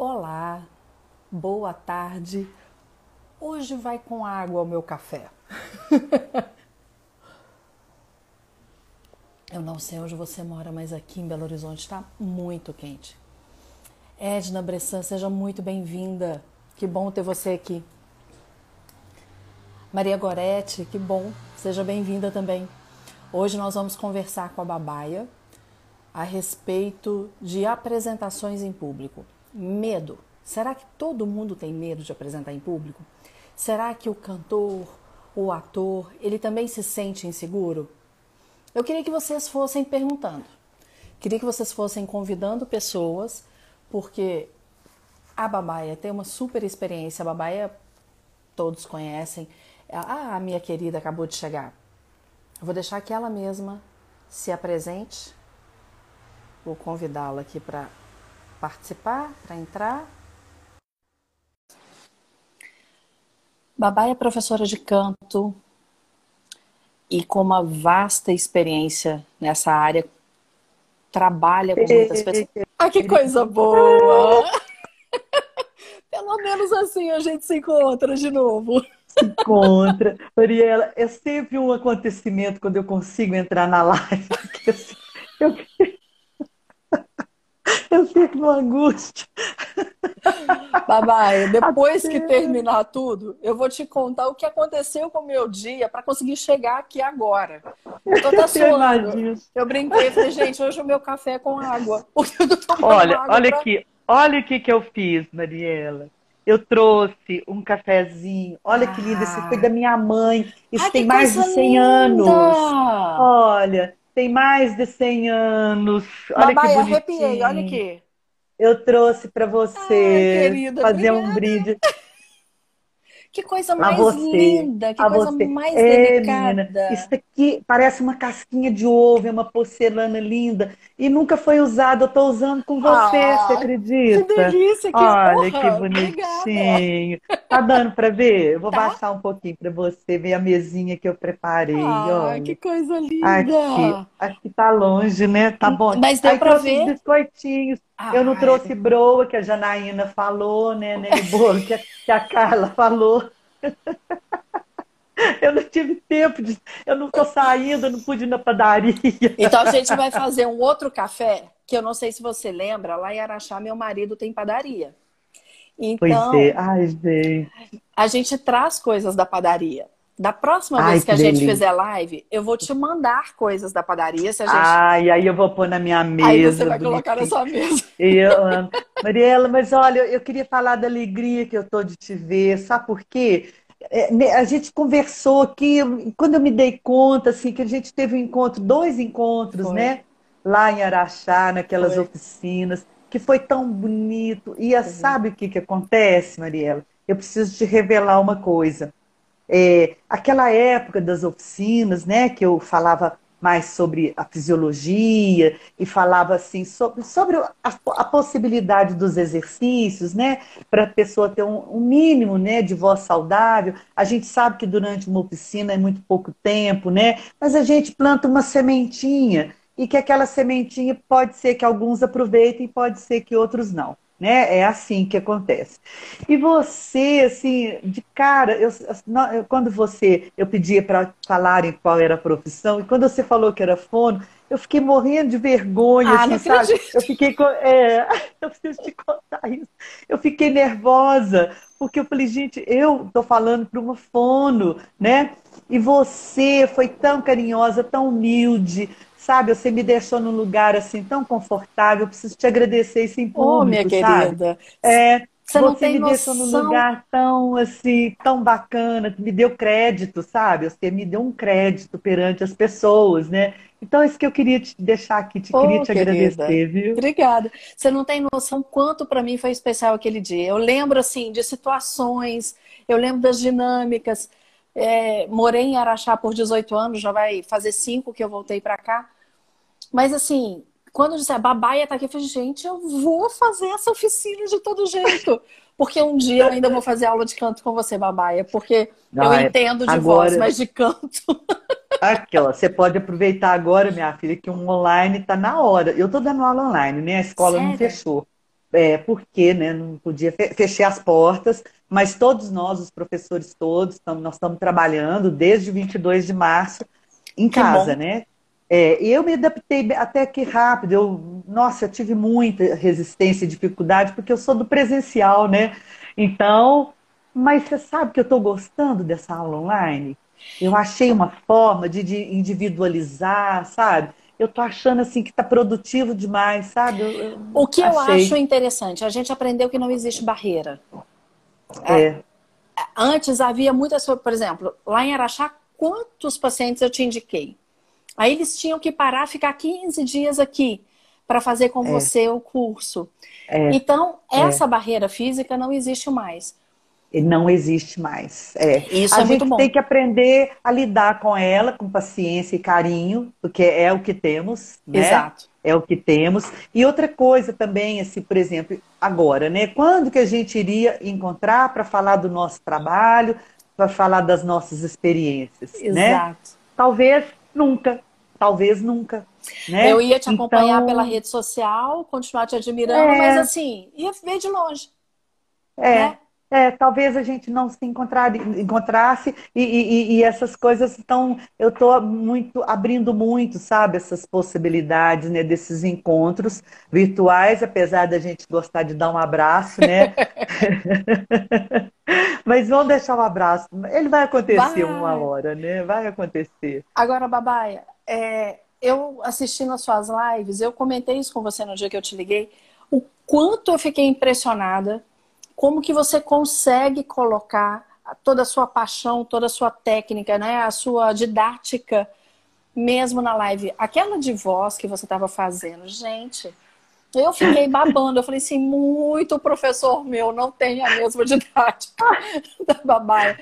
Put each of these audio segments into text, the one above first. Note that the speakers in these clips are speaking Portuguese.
Olá, boa tarde. Hoje vai com água o meu café. Eu não sei onde você mora, mas aqui em Belo Horizonte está muito quente. Edna Bressan, seja muito bem-vinda. Que bom ter você aqui. Maria Gorete, que bom, seja bem-vinda também. Hoje nós vamos conversar com a Babaia a respeito de apresentações em público. Medo. Será que todo mundo tem medo de apresentar em público? Será que o cantor, o ator, ele também se sente inseguro? Eu queria que vocês fossem perguntando. Queria que vocês fossem convidando pessoas, porque a Babaia tem uma super experiência. A Babaia todos conhecem. Ah, a minha querida acabou de chegar. Eu vou deixar que ela mesma se apresente. Vou convidá-la aqui para participar, para entrar. Babá é professora de canto e com uma vasta experiência nessa área, trabalha com muitas pessoas. Ah, que coisa boa! Pelo menos assim a gente se encontra de novo. Se encontra. Mariela, é sempre um acontecimento quando eu consigo entrar na live. Eu, eu fico numa angústia. Babai, depois Até... que terminar tudo, eu vou te contar o que aconteceu com o meu dia para conseguir chegar aqui agora. Eu tô até suando. Eu brinquei, falei, gente, hoje o meu café é com água. Eu olha, água olha pra... aqui, olha o que, que eu fiz, Mariela. Eu trouxe um cafezinho. Olha ah. que lindo, esse foi da minha mãe. Isso Ai, tem mais de 100 linda. anos. Olha, tem mais de 100 anos. Olha Babai, que bonitinho. arrepiei, olha aqui. Eu trouxe para você Ai, querida, fazer obrigada. um brinde. Que coisa mais você, linda, que coisa você. mais é, delicada. Menina, isso aqui parece uma casquinha de ovo, é uma porcelana linda. E nunca foi usado, eu estou usando com você, ah, você acredita? Que delícia, que Olha honra. que bonitinho. Obrigada. Tá dando para ver? Eu vou tá? baixar um pouquinho para você ver a mesinha que eu preparei. Ah, olha. que coisa linda. Aqui, aqui tá longe, né? Tá bom. Mas deu para ver. biscoitinhos. Ah, eu não trouxe broa, que a Janaína falou, né? né bolo que, a, que a Carla falou. Eu não tive tempo, de, eu não estou saindo, não pude ir na padaria. Então a gente vai fazer um outro café, que eu não sei se você lembra, lá em Araxá, meu marido tem padaria. Então, pois é, ai, gente. A gente traz coisas da padaria. Da próxima Ai, vez que, que a gente fizer live, eu vou te mandar coisas da padaria. Se a gente... Ai, aí eu vou pôr na minha mesa. Aí você vai colocar na sua mesa. Eu amo. Mariela, mas olha, eu queria falar da alegria que eu tô de te ver. Sabe por quê? É, a gente conversou aqui, quando eu me dei conta, assim, que a gente teve um encontro, dois encontros, foi. né? Lá em Araxá, naquelas foi. oficinas, que foi tão bonito. E a, sabe o que, que acontece, Mariela? Eu preciso te revelar uma coisa é, aquela época das oficinas, né, que eu falava mais sobre a fisiologia e falava assim sobre, sobre a, a possibilidade dos exercícios, né, para a pessoa ter um, um, mínimo, né, de voz saudável. A gente sabe que durante uma oficina é muito pouco tempo, né, mas a gente planta uma sementinha e que aquela sementinha pode ser que alguns aproveitem, pode ser que outros não né? É assim que acontece. E você, assim, de cara, eu, quando você, eu pedia para falarem qual era a profissão, e quando você falou que era fono, eu fiquei morrendo de vergonha, ah, assim, sabe? Acredito. Eu fiquei, é, eu preciso te contar isso. Eu fiquei nervosa, porque eu falei, gente, eu tô falando para uma fono, né? E você foi tão carinhosa, tão humilde, sabe? Você me deixou num lugar assim tão confortável. Eu preciso te agradecer isso em público, oh, minha querida. É, você, tem me noção. deixou num lugar tão assim, tão bacana, me deu crédito, sabe? Você me deu um crédito perante as pessoas, né? Então, é isso que eu queria te deixar aqui, te oh, queria te querida. agradecer, viu? Obrigada. Você não tem noção quanto para mim foi especial aquele dia. Eu lembro, assim, de situações, eu lembro das dinâmicas. É, morei em Araxá por 18 anos, já vai fazer cinco que eu voltei para cá. Mas assim, quando disse, a babaia tá aqui, eu falei, gente, eu vou fazer essa oficina de todo jeito. Porque um dia eu ainda vou fazer aula de canto com você, babaia, porque eu é entendo de agora... voz, mas de canto. Aqui, ó, você pode aproveitar agora, minha filha, que um online tá na hora. Eu tô dando aula online, né? A escola Sério? não fechou. é, porque né, não podia fechar as portas, mas todos nós, os professores todos, nós estamos trabalhando desde o 22 de março em casa, né? É, eu me adaptei até que rápido. Eu, nossa, eu tive muita resistência e dificuldade, porque eu sou do presencial, né? Então, mas você sabe que eu estou gostando dessa aula online? Eu achei uma forma de, de individualizar, sabe? Eu estou achando assim que está produtivo demais, sabe? Eu, eu o que achei. eu acho interessante, a gente aprendeu que não existe barreira. É. é. Antes havia muitas, por exemplo, lá em Araxá, quantos pacientes eu te indiquei? Aí eles tinham que parar, ficar 15 dias aqui para fazer com é. você o curso. É. Então, é. essa barreira física não existe mais. Não existe mais. É. Isso a é gente tem que aprender a lidar com ela com paciência e carinho, porque é o que temos, né? Exato. É o que temos. E outra coisa também, assim, por exemplo, agora, né? Quando que a gente iria encontrar para falar do nosso trabalho, para falar das nossas experiências, Exato. né? Talvez nunca, talvez nunca. Né? Eu ia te acompanhar então... pela rede social, continuar te admirando, é... mas assim, ia ver de longe. É. Né? É, talvez a gente não se encontrar, encontrasse e, e, e essas coisas estão. Eu estou muito abrindo muito, sabe, essas possibilidades né, desses encontros virtuais, apesar da gente gostar de dar um abraço, né? Mas vamos deixar o um abraço. Ele vai acontecer vai. uma hora, né? Vai acontecer. Agora, Babaia, é, eu assistindo as suas lives, eu comentei isso com você no dia que eu te liguei, o quanto eu fiquei impressionada como que você consegue colocar toda a sua paixão, toda a sua técnica, né, a sua didática mesmo na live. Aquela de voz que você estava fazendo, gente, eu fiquei babando. Eu falei assim, muito professor meu não tem a mesma didática da babaia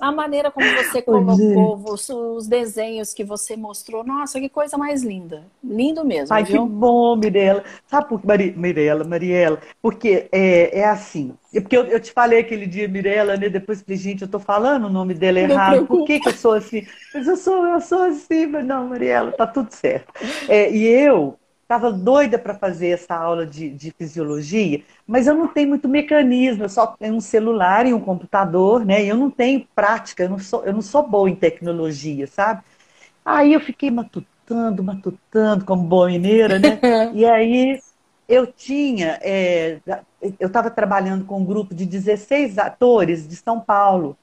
a maneira como você colocou os, os, desenhos que você mostrou, nossa, que coisa mais linda. Lindo mesmo. Ai, viu? que bom, Mirella. Sabe por que, Mari, Mirella, Mariela? Porque é, é assim. É porque eu, eu, te falei aquele dia, Mirella, né? Depois falei, gente, eu tô falando o nome dela errado. Por que, que eu sou assim? Mas eu sou, eu sou assim, mas não, Mariela, tá tudo certo. É, e eu estava doida para fazer essa aula de, de, fisiologia, mas eu não tenho muito mecanismo, eu só tenho um celular e um computador, né? E eu não tenho prática, eu não sou, eu não sou boa em tecnologia, sabe? Aí eu fiquei matutando, matutando, como boa mineira, né? e aí eu tinha, é, eu estava trabalhando com um grupo de 16 atores de São Paulo,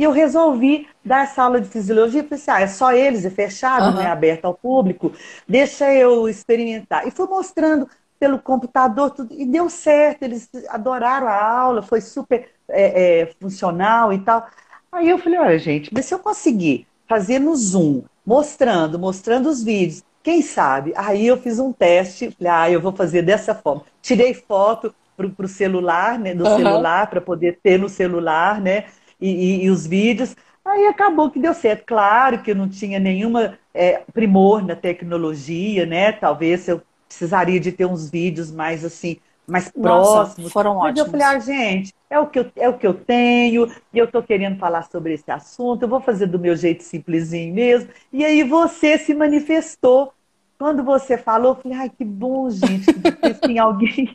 e eu resolvi dar essa aula de fisiologia. Falei assim, ah, é só eles, é fechado, uhum. não é aberto ao público. Deixa eu experimentar. E fui mostrando pelo computador tudo, e deu certo. Eles adoraram a aula, foi super é, é, funcional e tal. Aí eu falei, olha, gente, mas se eu conseguir fazer no Zoom, mostrando, mostrando os vídeos, quem sabe? Aí eu fiz um teste, falei, ah, eu vou fazer dessa forma. Tirei foto para o celular, né, do uhum. celular, para poder ter no celular, né? E, e, e os vídeos. Aí acabou que deu certo. Claro que eu não tinha nenhuma é, primor na tecnologia, né? Talvez eu precisaria de ter uns vídeos mais assim, mais Nossa, próximos. Foram Mas ótimos. eu falei, ah, gente, é o, que eu, é o que eu tenho, e eu estou querendo falar sobre esse assunto, eu vou fazer do meu jeito simplesinho mesmo. E aí você se manifestou. Quando você falou, eu falei, ai, que bom, gente, que tem alguém.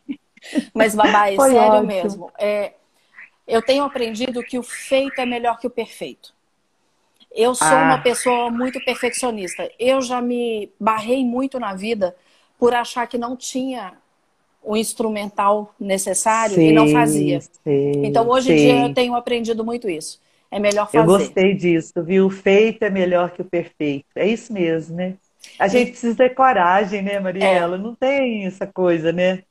Mas, Babá, é sério ótimo. mesmo. É, eu tenho aprendido que o feito é melhor que o perfeito. Eu sou ah. uma pessoa muito perfeccionista. Eu já me barrei muito na vida por achar que não tinha o instrumental necessário sim, e não fazia. Sim, então, hoje em dia, eu tenho aprendido muito isso. É melhor fazer. Eu gostei disso, viu? O feito é melhor que o perfeito. É isso mesmo, né? A gente precisa ter coragem, né, Mariela? É. Não tem essa coisa, né?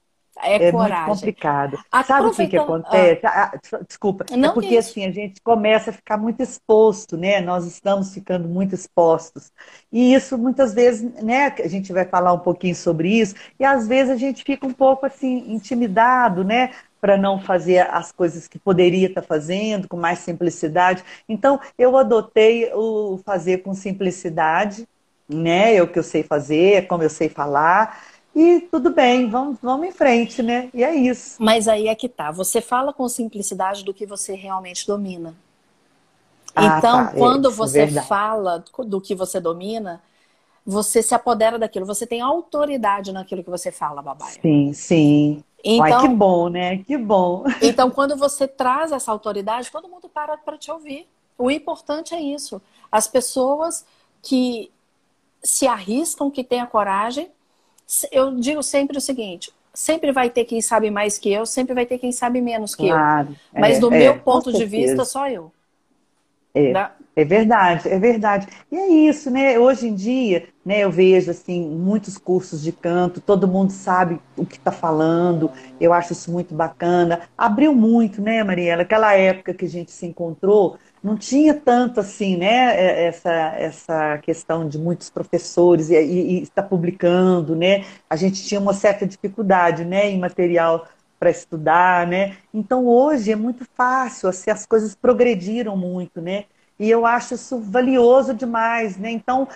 É, é muito complicado. Sabe o que, que acontece? Ah, ah desculpa, é porque assim, a gente começa a ficar muito exposto, né? Nós estamos ficando muito expostos. E isso muitas vezes, né? A gente vai falar um pouquinho sobre isso, e às vezes a gente fica um pouco assim, intimidado, né? Para não fazer as coisas que poderia estar fazendo com mais simplicidade. Então, eu adotei o fazer com simplicidade, né? É o que eu sei fazer, é como eu sei falar. E tudo bem, vamos, vamos em frente, né? E é isso. Mas aí é que tá. Você fala com simplicidade do que você realmente domina. Ah, então, tá. Quando é, você é fala do que você domina, você se apodera daquilo, você tem autoridade naquilo que você fala, babaia. Sim, sim. Então, Ai, que bom, né? Que bom. Então, quando você traz essa autoridade, todo mundo para para te ouvir. O importante é isso. As pessoas que se arriscam, que têm a coragem. Eu digo sempre o seguinte: sempre vai ter quem sabe mais que eu, sempre vai ter quem sabe menos que claro, eu. Mas é, do é, meu ponto de vista, só eu. É. Da... É verdade, é verdade. E é isso, né? Hoje em dia, né, eu vejo assim muitos cursos de canto, todo mundo sabe o que está falando. Eu acho isso muito bacana. Abriu muito, né, Mariela? Aquela época que a gente se encontrou, não tinha tanto assim, né? É, essa, essa questão de muitos professores e, e, e está publicando, né? A gente tinha uma certa dificuldade, né, em material para estudar, né? Então hoje é muito fácil, assim, as coisas progrediram muito, né? E eu acho isso valioso demais, né? Então,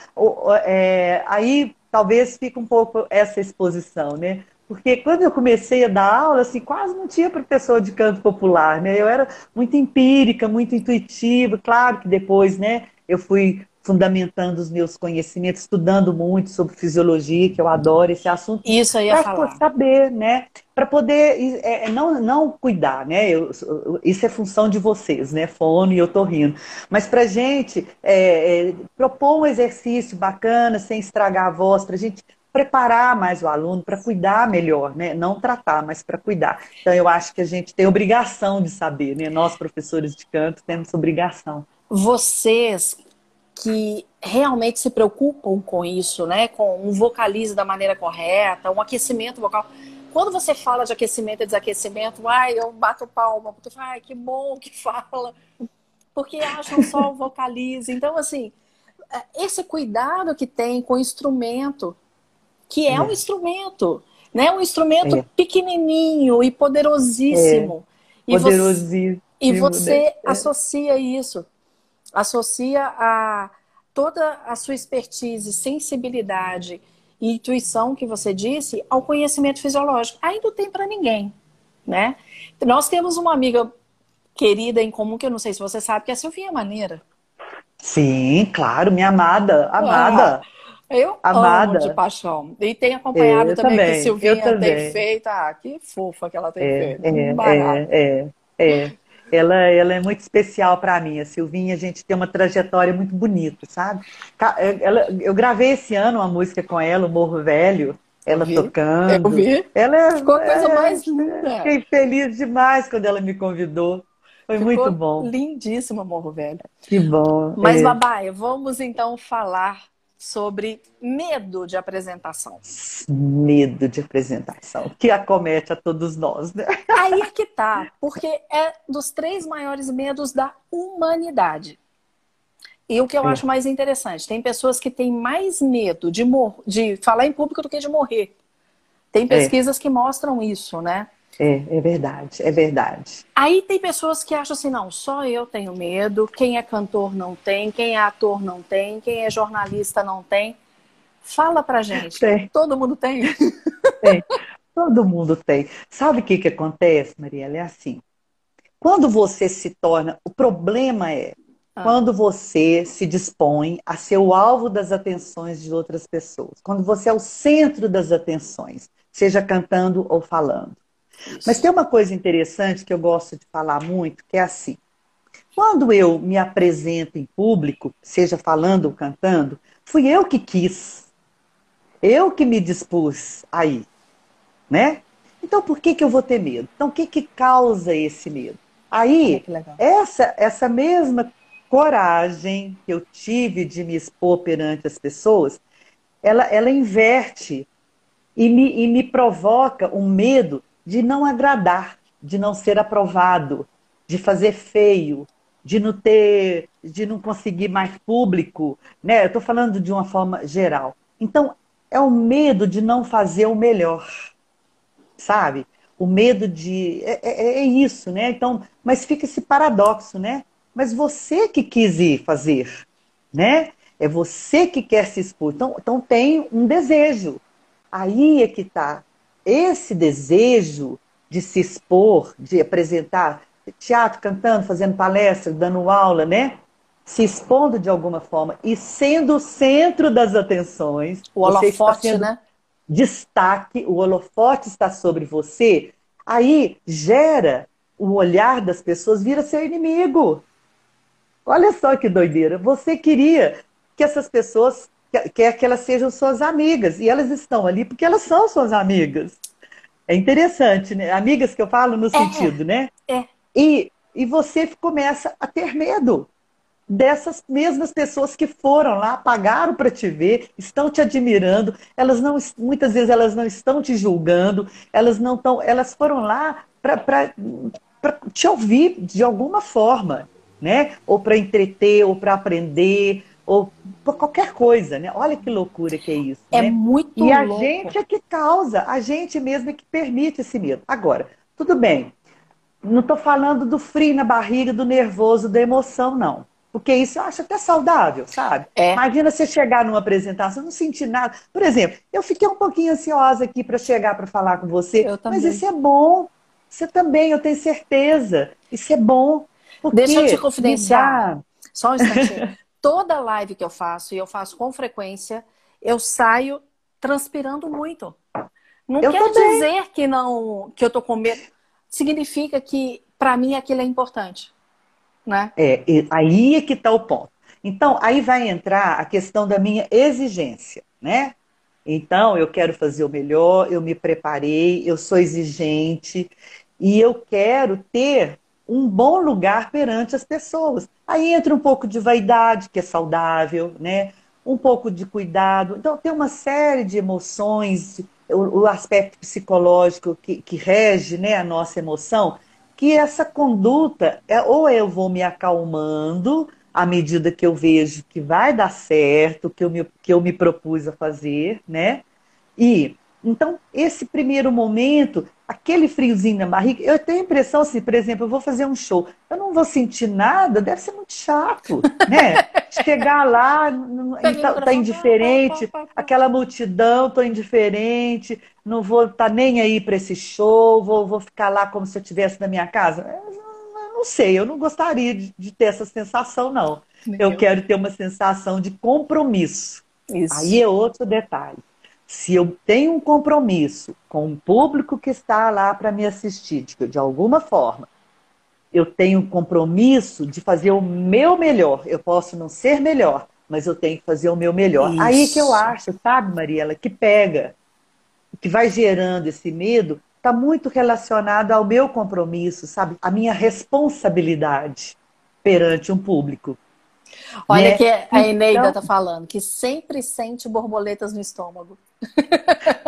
é, aí talvez fique um pouco essa exposição, né? Porque quando eu comecei a dar aula, assim, quase não tinha professor de canto popular, né? Eu era muito empírica, muito intuitiva. Claro que depois, né, eu fui fundamentando os meus conhecimentos, estudando muito sobre fisiologia, que eu adoro esse assunto. Isso aí Para saber, né? Para poder é, é, não, não cuidar, né? Eu, isso é função de vocês, né? Fono e eu tô rindo. Mas para gente é, é, propor um exercício bacana, sem estragar a voz, para a gente preparar mais o aluno para cuidar melhor, né? Não tratar, mas para cuidar. Então eu acho que a gente tem obrigação de saber, né? Nós professores de canto temos obrigação. Vocês que realmente se preocupam com isso, né? Com um vocalize da maneira correta, um aquecimento vocal. Quando você fala de aquecimento e desaquecimento, ai, eu bato palma, porque ai, que bom que fala, porque acham só o vocalize. Então, assim, é, esse cuidado que tem com o instrumento, que é, é. um instrumento, né? Um instrumento é. pequenininho e poderosíssimo. É. E poderosíssimo. Você, e você né? associa isso associa a toda a sua expertise, sensibilidade e intuição que você disse ao conhecimento fisiológico. Aí não tem para ninguém, né? Nós temos uma amiga querida em comum que eu não sei se você sabe, que é a Silvinha Maneira. Sim, claro, minha amada, amada. Ah, eu amada. amo de paixão. E tem acompanhado também, também, que a Silvinha tem feito. Ah, que fofa que ela tem é, feito. É, é, é, é. Ela, ela é muito especial para mim. A Silvinha, a gente tem uma trajetória muito bonita, sabe? Ela, eu gravei esse ano uma música com ela, o Morro Velho, ela eu tocando. Eu vi. Ela é, Ficou a coisa é, mais linda. Fiquei feliz demais quando ela me convidou. Foi Ficou muito bom. Lindíssimo, Morro Velho. Que bom. Mas, é. Babaia, vamos então falar sobre medo de apresentação. Medo de apresentação, que acomete a todos nós, né? Aí é que tá, porque é dos três maiores medos da humanidade. E o que eu é. acho mais interessante, tem pessoas que têm mais medo de, de falar em público do que de morrer. Tem é. pesquisas é. que mostram isso, né? É, é verdade, é verdade. Aí tem pessoas que acham assim, não, só eu tenho medo, quem é cantor não tem, quem é ator não tem, quem é jornalista não tem. Fala pra gente. Tem. Todo mundo tem? Tem. Todo mundo tem. Sabe o que, que acontece, Mariela? É assim. Quando você se torna. O problema é ah. quando você se dispõe a ser o alvo das atenções de outras pessoas. Quando você é o centro das atenções, seja cantando ou falando. Mas tem uma coisa interessante que eu gosto de falar muito, que é assim. Quando eu me apresento em público, seja falando ou cantando, fui eu que quis. Eu que me dispus aí, né? Então por que, que eu vou ter medo? Então o que, que causa esse medo? Aí, essa, essa mesma coragem que eu tive de me expor perante as pessoas, ela, ela inverte e me, e me provoca um medo de não agradar, de não ser aprovado, de fazer feio, de não ter, de não conseguir mais público, né? Eu estou falando de uma forma geral. Então, é o medo de não fazer o melhor, sabe? O medo de. É, é, é isso, né? Então, mas fica esse paradoxo, né? Mas você que quis ir fazer, né? É você que quer se expor. Então, então tem um desejo. Aí é que está esse desejo de se expor, de apresentar teatro, cantando, fazendo palestra, dando aula, né? Se expondo de alguma forma e sendo o centro das atenções. O holofote, né? Destaque, o holofote está sobre você. Aí gera o olhar das pessoas, vira seu inimigo. Olha só que doideira. Você queria que essas pessoas, quer que elas sejam suas amigas, e elas estão ali porque elas são suas amigas. É interessante, né? Amigas que eu falo no é, sentido, né? É. E, e você começa a ter medo dessas mesmas pessoas que foram lá, pagaram para te ver, estão te admirando, elas não, muitas vezes elas não estão te julgando, elas não estão, elas foram lá para te ouvir de alguma forma, né? Ou para entreter, ou para aprender, ou por qualquer coisa, né? Olha que loucura que é isso. É né? muito E a louco. gente é que causa, a gente mesmo é que permite esse medo. Agora, tudo bem. Não estou falando do frio na barriga, do nervoso, da emoção, não. Porque isso eu acho até saudável, sabe? É. Imagina você chegar numa apresentação, não sentir nada. Por exemplo, eu fiquei um pouquinho ansiosa aqui para chegar para falar com você. Eu também. Mas isso é bom. Você também, eu tenho certeza. Isso é bom. Deixa eu te confidenciar. Só um instantinho. Toda live que eu faço, e eu faço com frequência, eu saio transpirando muito. Não eu quer também. dizer que não que eu tô com medo. Significa que para mim aquilo é importante né? É, aí é que está o ponto. Então, aí vai entrar a questão da minha exigência, né? Então, eu quero fazer o melhor, eu me preparei, eu sou exigente e eu quero ter um bom lugar perante as pessoas. Aí entra um pouco de vaidade, que é saudável, né? Um pouco de cuidado. Então, tem uma série de emoções, o, o aspecto psicológico que, que rege né, a nossa emoção, que essa conduta, é, ou eu vou me acalmando à medida que eu vejo que vai dar certo, que eu me, que eu me propus a fazer, né? E então, esse primeiro momento, aquele friozinho na barriga, eu tenho a impressão assim, por exemplo, eu vou fazer um show, eu não vou sentir nada, deve ser muito chato, né? Chegar lá, tá, tá indiferente, aquela multidão, tô indiferente, não vou estar tá nem aí para esse show, vou, vou ficar lá como se eu estivesse na minha casa. Eu não sei, eu não gostaria de, de ter essa sensação, não. Meu. Eu quero ter uma sensação de compromisso. Isso. Aí é outro detalhe se eu tenho um compromisso com o público que está lá para me assistir, de, alguma forma, eu tenho um compromisso de fazer o meu melhor. Eu posso não ser melhor, mas eu tenho que fazer o meu melhor. Isso. Aí que eu acho, sabe, Mariela, que pega, que vai gerando esse medo, está muito relacionado ao meu compromisso, sabe? A minha responsabilidade perante um público. Olha né? que a Eneida está então, falando, que sempre sente borboletas no estômago.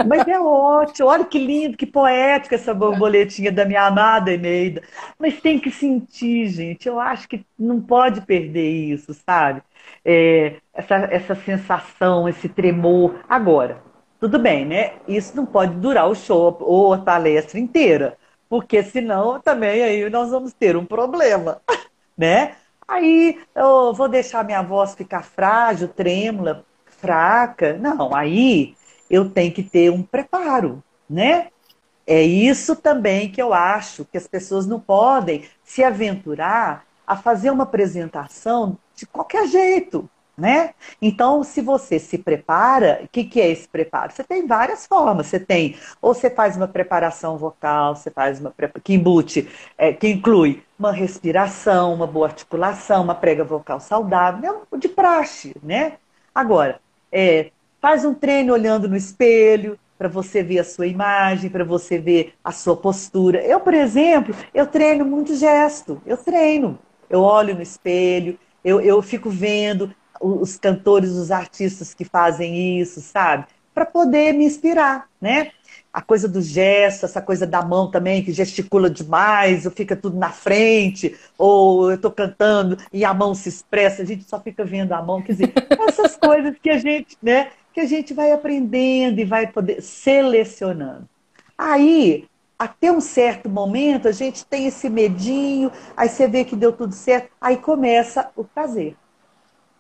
Mas é ótimo, olha que lindo, que poética essa borboletinha da minha amada Eneida. Mas tem que sentir, gente. Eu acho que não pode perder isso, sabe? É, essa, essa sensação, esse tremor. Agora, tudo bem, né? Isso não pode durar o show ou a palestra inteira, porque senão também aí nós vamos ter um problema, né? Aí eu vou deixar minha voz ficar frágil, trêmula, fraca. Não, aí eu tenho que ter um preparo, né? É isso também que eu acho que as pessoas não podem se aventurar a fazer uma apresentação de qualquer jeito, né? Então, se você se prepara, o que, que é esse preparo? Você tem várias formas. Você tem, ou você faz uma preparação vocal, você faz uma que embute, é, que inclui uma respiração, uma boa articulação, uma prega vocal saudável, de praxe, né? Agora, é, Faz um treino olhando no espelho, para você ver a sua imagem, para você ver a sua postura. Eu, por exemplo, eu treino muito gesto. Eu treino. Eu olho no espelho, eu, eu fico vendo os cantores, os artistas que fazem isso, sabe? Para poder me inspirar, né? A coisa do gesto, essa coisa da mão também, que gesticula demais, ou fica tudo na frente, ou eu estou cantando e a mão se expressa, a gente só fica vendo a mão. Quer dizer, essas coisas que a gente, né? Que a gente vai aprendendo e vai poder selecionando. Aí, até um certo momento, a gente tem esse medinho, aí você vê que deu tudo certo, aí começa o prazer.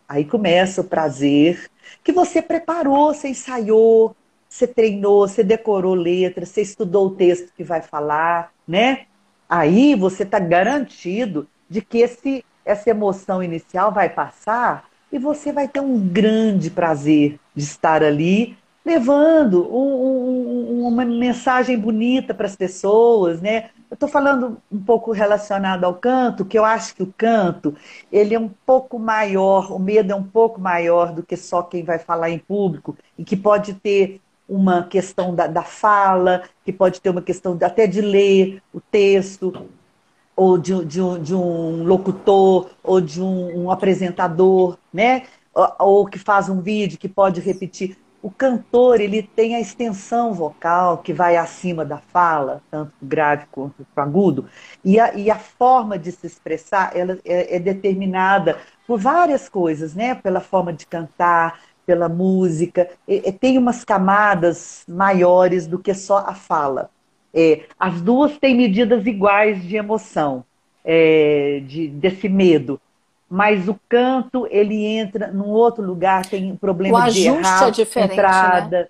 Aí começa o prazer que você preparou, você ensaiou, você treinou, você decorou letras, você estudou o texto que vai falar, né? Aí você está garantido de que esse, essa emoção inicial vai passar e você vai ter um grande prazer de estar ali levando um, um, uma mensagem bonita para as pessoas, né? Eu estou falando um pouco relacionado ao canto, que eu acho que o canto ele é um pouco maior, o medo é um pouco maior do que só quem vai falar em público e que pode ter uma questão da, da fala, que pode ter uma questão até de ler o texto, ou de, de, um, de um locutor, ou de um, um apresentador, né? Ou, que faz um vídeo que pode repetir o cantor ele tem a extensão vocal que vai acima da fala, tanto grave quanto agudo, e a, e a forma de se expressar ela é, é, determinada por várias coisas, né? Pela forma de cantar, pela música, tem umas camadas maiores do que só a fala. É, as duas têm medidas iguais de emoção, é, de, desse medo, mas o canto ele entra num outro lugar, tem problema o de errar, é diferente, entrada, né?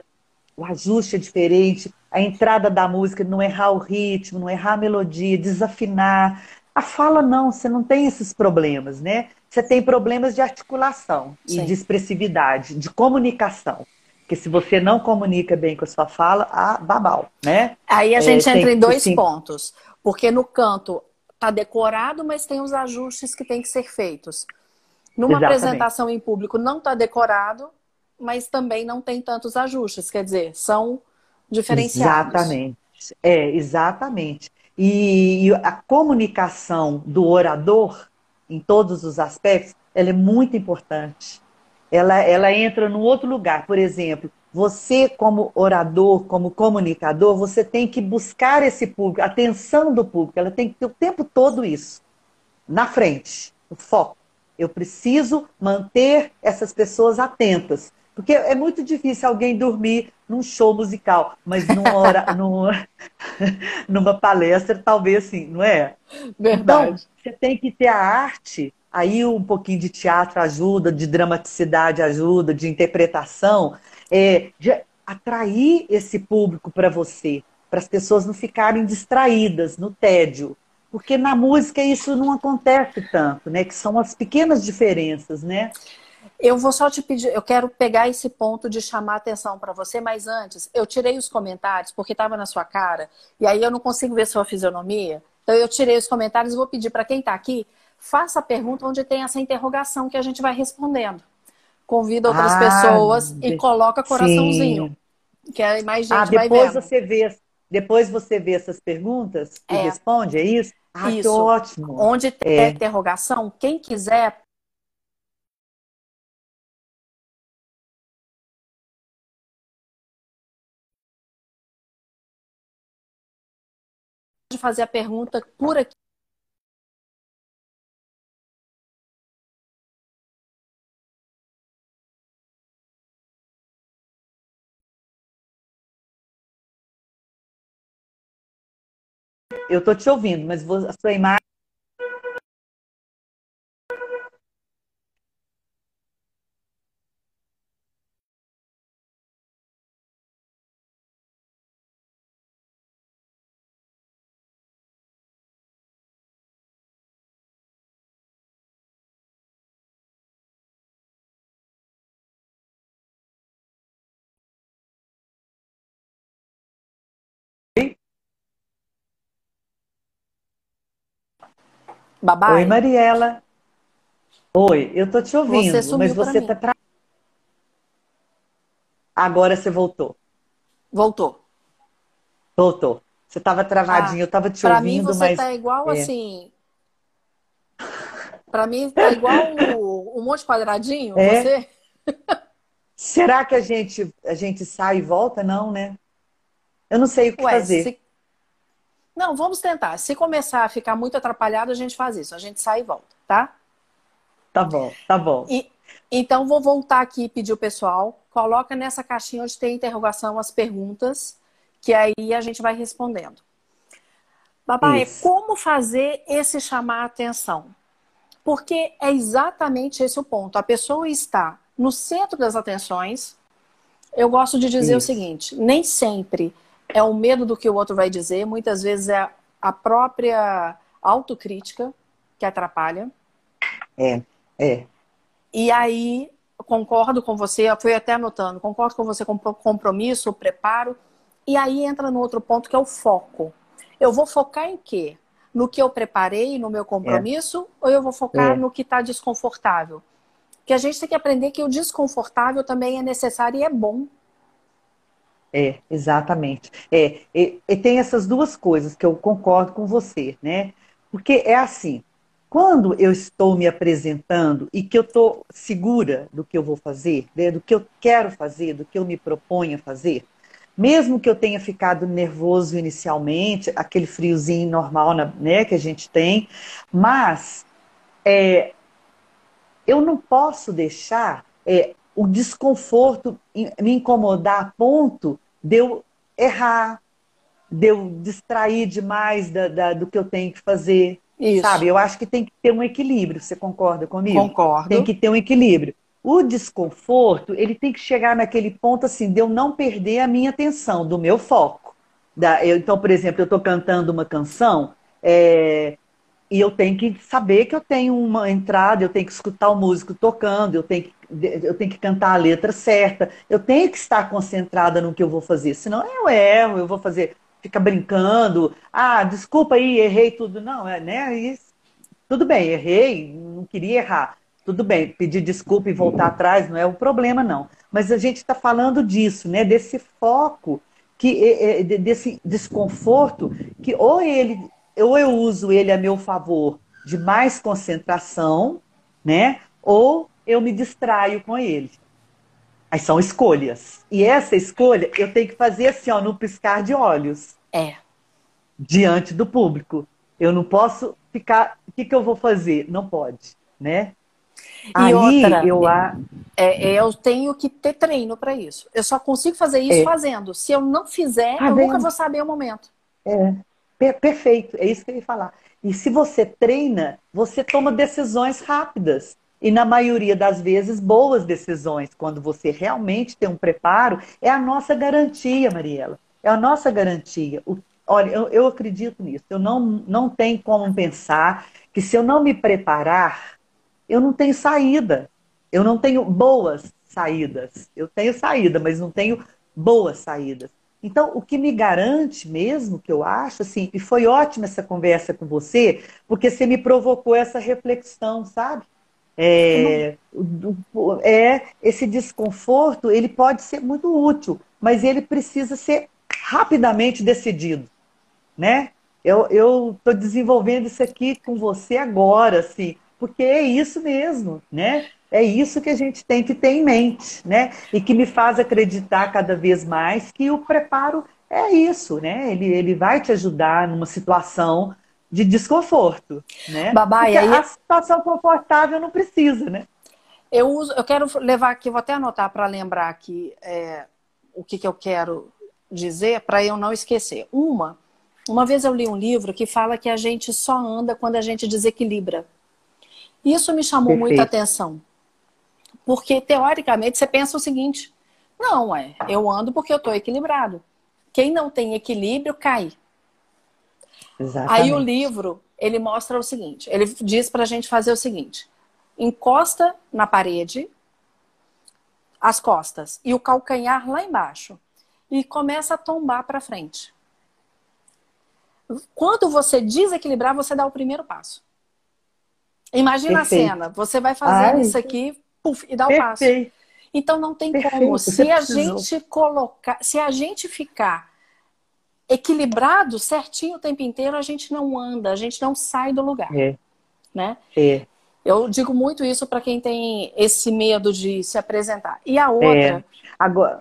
o ajuste é diferente, a entrada da música, não errar o ritmo, não errar a melodia, desafinar. A fala não, você não tem esses problemas, né? Você tem problemas de articulação Sim. e de expressividade, de comunicação. Porque se você não comunica bem com a sua fala, ah, babau, né? Aí a gente é, entra em dois pontos. Porque no canto está decorado, mas tem os ajustes que têm que ser feitos. Numa Exatamente. apresentação em público não está decorado, mas também não tem tantos ajustes, quer dizer, são diferenciados. Exatamente. É, exatamente. E, a comunicação do orador, em todos os aspectos, ela é muito importante. Ela, ela entra num outro lugar. Por exemplo, você, como orador, como comunicador, você tem que buscar esse público, a atenção do público, ela tem que ter o tempo todo isso, na frente, o foco. Eu preciso manter essas pessoas atentas. Porque é muito difícil alguém dormir num show musical, mas numa, hora, numa, numa palestra, talvez sim, não é? Verdade. Então, você tem que ter a arte, aí um pouquinho de teatro ajuda, de dramaticidade ajuda, de interpretação, é, de atrair esse público para você, para as pessoas não ficarem distraídas no tédio. Porque na música isso não acontece tanto, né? Que são as pequenas diferenças, né? Eu vou só te pedir, eu quero pegar esse ponto de chamar atenção para você, mas antes, eu tirei os comentários porque estava na sua cara, e aí eu não consigo ver sua fisionomia. Então eu tirei os comentários e vou pedir para quem está aqui, faça a pergunta onde tem essa interrogação que a gente vai respondendo convida outras ah, pessoas e coloca coraçãozinho. Sim. Que aí mais gente ah, vai depois vendo. Você vê, depois você vê essas perguntas e é. responde, é isso? Ah, isso. ótimo. Onde tem é. interrogação, quem quiser pode fazer a pergunta por aqui. Eu estou te ouvindo, mas a sua imagem. Babai? Oi, Mariela. Oi, eu tô te ouvindo, você mas você tá tra... Agora você voltou. Voltou. Voltou. Você estava travadinho, ah, eu estava te ouvindo, mim você mas tá igual é. assim. Para mim tá igual um monte quadradinho, é. você? Será que a gente a gente sai e volta não, né? Eu não sei o que Ué, fazer. Se... Não, vamos tentar. Se começar a ficar muito atrapalhado, a gente faz isso. A gente sai e volta, tá? Tá bom, tá bom. E, então, vou voltar aqui e pedir o pessoal, coloca nessa caixinha onde tem interrogação as perguntas, que aí a gente vai respondendo. Babai, como fazer esse chamar a atenção? Porque é exatamente esse o ponto. A pessoa está no centro das atenções. Eu gosto de dizer Isso. o seguinte: nem sempre é o medo do que o outro vai dizer, muitas vezes é a própria autocrítica que atrapalha. É, é. E aí, concordo com você, eu fui até anotando, concordo com você com compromisso, preparo. E aí entra no outro ponto que é o foco. Eu vou focar em quê? No que eu preparei, no meu compromisso, é. ou eu vou focar é. no que está desconfortável? Que a gente tem que aprender que o desconfortável também é necessário e é bom. É, exatamente. É, e, e tem essas duas coisas que eu concordo com você, né? Porque é assim, quando eu estou me apresentando e que eu estou segura do que eu vou fazer, né, do que eu quero fazer, do que eu me proponho a fazer, mesmo que eu tenha ficado nervoso inicialmente, aquele friozinho normal né, que a gente tem, mas é, eu não posso deixar é, o desconforto me incomodar a ponto de eu errar, de eu distrair demais da, da, do que eu tenho que fazer. Isso. Sabe? Eu acho que tem que ter um equilíbrio. Você concorda comigo? Concordo. Tem que ter um equilíbrio. O desconforto, ele tem que chegar naquele ponto assim, de eu não perder a minha atenção, do meu foco. Da, eu, então, por exemplo, eu estou cantando uma canção é, e eu tenho que saber que eu tenho uma entrada, eu tenho que escutar o músico tocando, eu tenho que, eu tenho que cantar a letra certa, eu tenho que estar concentrada no que eu vou fazer, senão eu erro, eu vou fazer fica brincando. Ah, desculpa aí, errei tudo. Não, é, né? Isso, tudo bem, errei, não queria errar. Tudo bem, pedir desculpa e voltar atrás não é o problema, não. Mas a gente está falando disso, né? Desse foco, que, desse desconforto, que ou ele, ou eu uso ele a meu favor de mais concentração, né? Ou eu me distraio com ele. Aí são escolhas. E essa escolha eu tenho que fazer assim, ó, no piscar de olhos. É. Diante do público. Eu não posso ficar. O que, que eu vou fazer? Não pode, né? E Aí outra, eu, é, é, eu tenho que ter treino para isso. Eu só consigo fazer isso é. fazendo. Se eu não fizer, tá eu nunca vou saber o momento. É. Perfeito, é isso que eu ia falar. E se você treina, você toma decisões rápidas. E na maioria das vezes, boas decisões, quando você realmente tem um preparo, é a nossa garantia, Mariela. É a nossa garantia. O, olha, eu, eu acredito nisso. Eu não, não tenho como pensar que se eu não me preparar, eu não tenho saída. Eu não tenho boas saídas. Eu tenho saída, mas não tenho boas saídas. Então, o que me garante mesmo, que eu acho, assim, e foi ótima essa conversa com você, porque você me provocou essa reflexão, sabe? É, é, esse desconforto ele pode ser muito útil, mas ele precisa ser rapidamente decidido, né? Eu estou desenvolvendo isso aqui com você agora, assim, porque é isso mesmo, né? É isso que a gente tem que ter em mente, né? E que me faz acreditar cada vez mais que o preparo é isso, né? Ele, ele vai te ajudar numa situação de desconforto, né? Babai, aí... a situação confortável não precisa, né? Eu uso, eu quero levar aqui, vou até anotar para lembrar aqui é, o que, que eu quero dizer para eu não esquecer. Uma, uma vez eu li um livro que fala que a gente só anda quando a gente desequilibra. Isso me chamou Perfeito. muita atenção. Porque, teoricamente, você pensa o seguinte: não, é, eu ando porque eu estou equilibrado. Quem não tem equilíbrio cai. Exatamente. Aí o livro, ele mostra o seguinte, ele diz para a gente fazer o seguinte, encosta na parede, as costas e o calcanhar lá embaixo e começa a tombar para frente. Quando você desequilibrar, você dá o primeiro passo. Imagina Perfeito. a cena, você vai fazer Ai, isso aqui puff, e dá o passo. Então não tem Perfeito. como. Se a gente colocar, se a gente ficar equilibrado certinho o tempo inteiro, a gente não anda, a gente não sai do lugar. É. Né? É. Eu digo muito isso para quem tem esse medo de se apresentar. E a outra. É. Agora.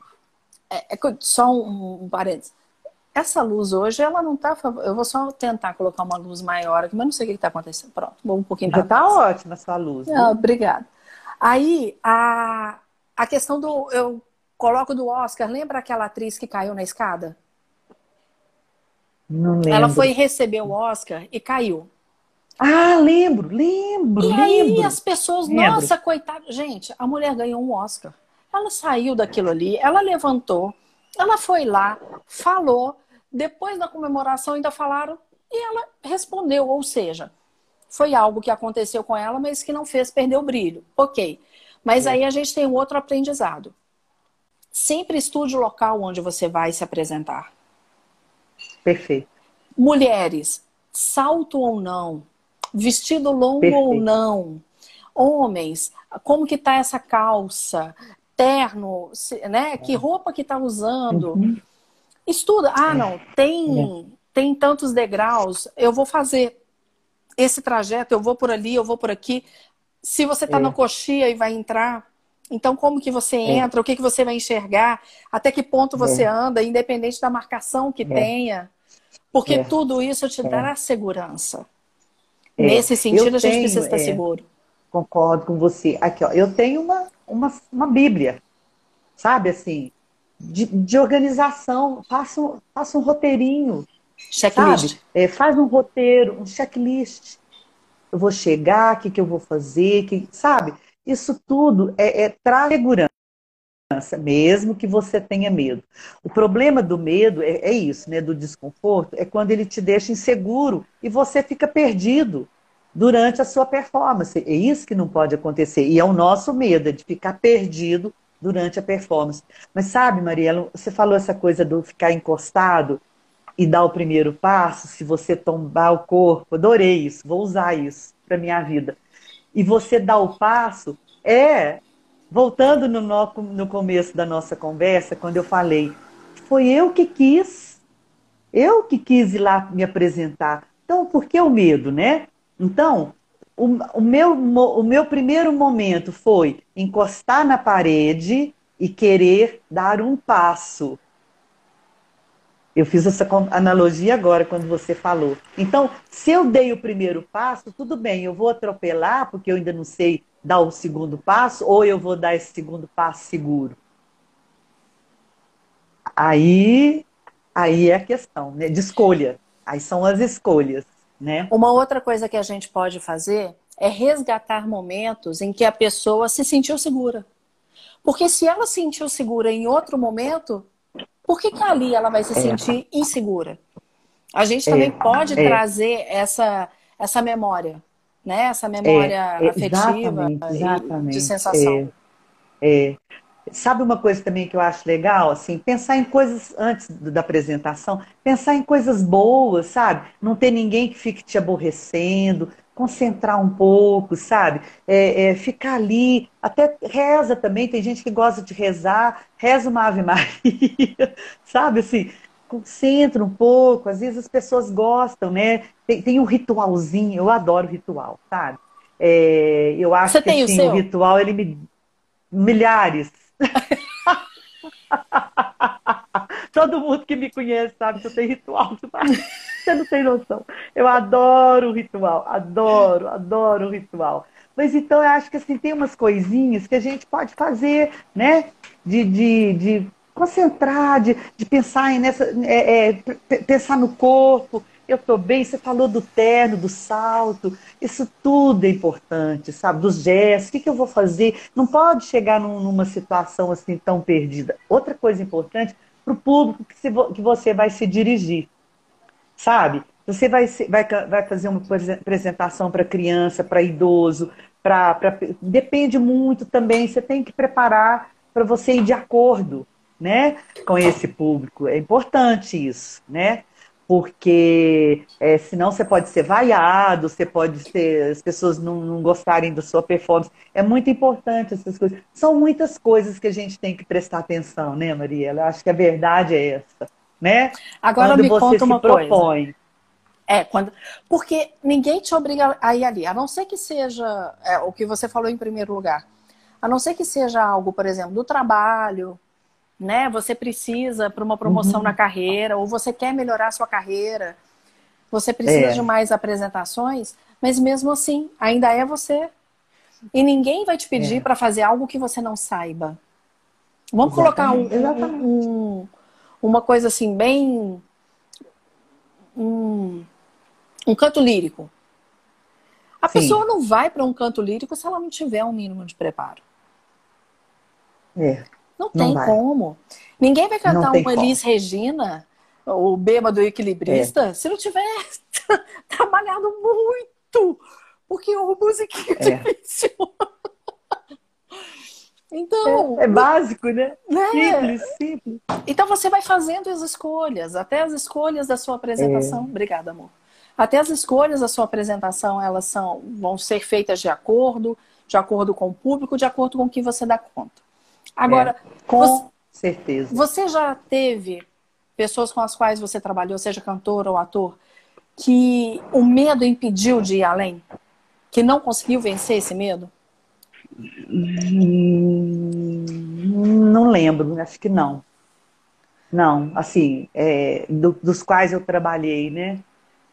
É, é só um, um parênteses. Essa luz hoje, ela não está. Eu vou só tentar colocar uma luz maior aqui, mas não sei o que está acontecendo. Pronto, vou um pouquinho Já está ótima a sua luz. Ah, obrigada. Aí, a, a questão do. Eu coloco do Oscar, lembra aquela atriz que caiu na escada? Não lembro. Ela foi receber o Oscar e caiu. Ah, lembro, lembro, e lembro. aí as pessoas, lembro. nossa, coitada. Gente, a mulher ganhou um Oscar. Ela saiu daquilo ali, ela levantou, ela foi lá, falou. Depois da comemoração ainda falaram e ela respondeu. Ou seja, foi algo que aconteceu com ela, mas que não fez perder o brilho. Ok. Mas é. aí a gente tem um outro aprendizado. Sempre estude o local onde você vai se apresentar. Perfeito. Mulheres, salto ou não, vestido longo Perfeito. ou não. Homens, como que tá essa calça? Terno, né? Que é. roupa que tá usando? Uhum. Estuda. Ah, não, tem, é. tem tantos degraus, eu vou fazer esse trajeto, eu vou por ali, eu vou por aqui. Se você está é. na coxia e vai entrar, então como que você é. entra, o que, que você vai enxergar, até que ponto você é. anda, independente da marcação que é. tenha. Porque é. tudo isso te dará segurança. Nesse sentido, eu a gente tenho, precisa estar seguro. Concordo com você. Aqui, ó, eu tenho uma, uma, uma Bíblia, sabe assim, de, de organização. Faça um, faça um roteirinho. Checklist. É, faz um roteiro, um checklist. Eu vou chegar, o que, que eu vou fazer, que, sabe? Isso tudo é, é traz segurança, mesmo que você tenha medo. O problema do medo é, é isso, né? Do desconforto, é quando ele te deixa inseguro e você fica perdido durante a sua performance. É isso que não pode acontecer. E é o nosso medo, é de ficar perdido durante a performance. Mas sabe, Mariela, você falou essa coisa do ficar encostado e dar o primeiro passo, se você tombar o corpo, adorei isso, vou usar isso para minha vida. E você dar o passo é, voltando no, no, no começo da nossa conversa, quando eu falei, foi eu que quis, eu que quis ir lá me apresentar. Então, por que o medo, né? Então, o, o, meu, o meu primeiro momento foi encostar na parede e querer dar um passo. Eu fiz essa analogia agora quando você falou. Então, se eu dei o primeiro passo, tudo bem, eu vou atropelar, porque eu ainda não sei dar o segundo passo, ou eu vou dar esse segundo passo seguro. Aí, aí é a questão né, de escolha. Aí são as escolhas. Né? Uma outra coisa que a gente pode fazer é resgatar momentos em que a pessoa se sentiu segura. Porque se ela se sentiu segura em outro momento, por que, que ali ela vai se é. sentir insegura? A gente também é. pode é. trazer essa, essa memória, né? Essa memória é, afetiva exatamente, de sensação. É, Sabe uma coisa também que eu acho legal? Assim, pensar em coisas antes da apresentação, pensar em coisas boas, sabe? Não ter ninguém que fique te aborrecendo, concentrar um pouco, sabe? É, é, ficar ali, até reza também, tem gente que gosta de rezar, reza uma Ave Maria, sabe? Assim, concentra um pouco, às vezes as pessoas gostam, né? Tem, tem um ritualzinho, eu adoro ritual, sabe? É, eu acho Você que assim, o, o ritual, ele me. Milhares, Todo mundo que me conhece sabe que eu tenho ritual Você não tem noção. Eu adoro o ritual, adoro, adoro o ritual. Mas então eu acho que assim, tem umas coisinhas que a gente pode fazer, né? De, de, de concentrar, de, de pensar nessa, é, é, pensar no corpo, eu estou bem. Você falou do terno, do salto, isso tudo é importante, sabe? Dos gestos, o que, que eu vou fazer? Não pode chegar num, numa situação assim tão perdida. Outra coisa importante para o público que, se, que você vai se dirigir, sabe? Você vai, vai, vai fazer uma apresentação para criança, para idoso, para. Depende muito também, você tem que preparar para você ir de acordo né, com esse público. É importante isso, né? porque é, senão você pode ser vaiado, você pode ser, as pessoas não, não, gostarem da sua performance. É muito importante essas coisas. São muitas coisas que a gente tem que prestar atenção, né, Mariela? Eu acho que a verdade é essa, né? Agora quando me você conta uma propõe. coisa. É, quando... porque ninguém te obriga a ir ali, a não ser que seja é, o que você falou em primeiro lugar. A não ser que seja algo, por exemplo, do trabalho, né? Você precisa para uma promoção uhum. na carreira, ou você quer melhorar a sua carreira, você precisa é. de mais apresentações, mas mesmo assim, ainda é você. E ninguém vai te pedir é. para fazer algo que você não saiba. Vamos Exatamente. colocar um, um, um, uma coisa assim, bem. Um, um canto lírico. A Sim. pessoa não vai para um canto lírico se ela não tiver um mínimo de preparo. É. Não tem como. Ninguém vai cantar um Elis Regina, o bêbado equilibrista, é. se não tiver trabalhado muito. Porque o musiquinho é, é. difícil. Então. É, é básico, né? né? Simples, simples. Então você vai fazendo as escolhas, até as escolhas da sua apresentação. É. Obrigada, amor. Até as escolhas da sua apresentação, elas são, vão ser feitas de acordo, de acordo com o público, de acordo com o que você dá conta. Agora, é, com você, certeza. Você já teve pessoas com as quais você trabalhou, seja cantor ou ator, que o medo impediu de ir além? Que não conseguiu vencer esse medo? Não lembro, acho que não. Não, assim, é, do, dos quais eu trabalhei, né?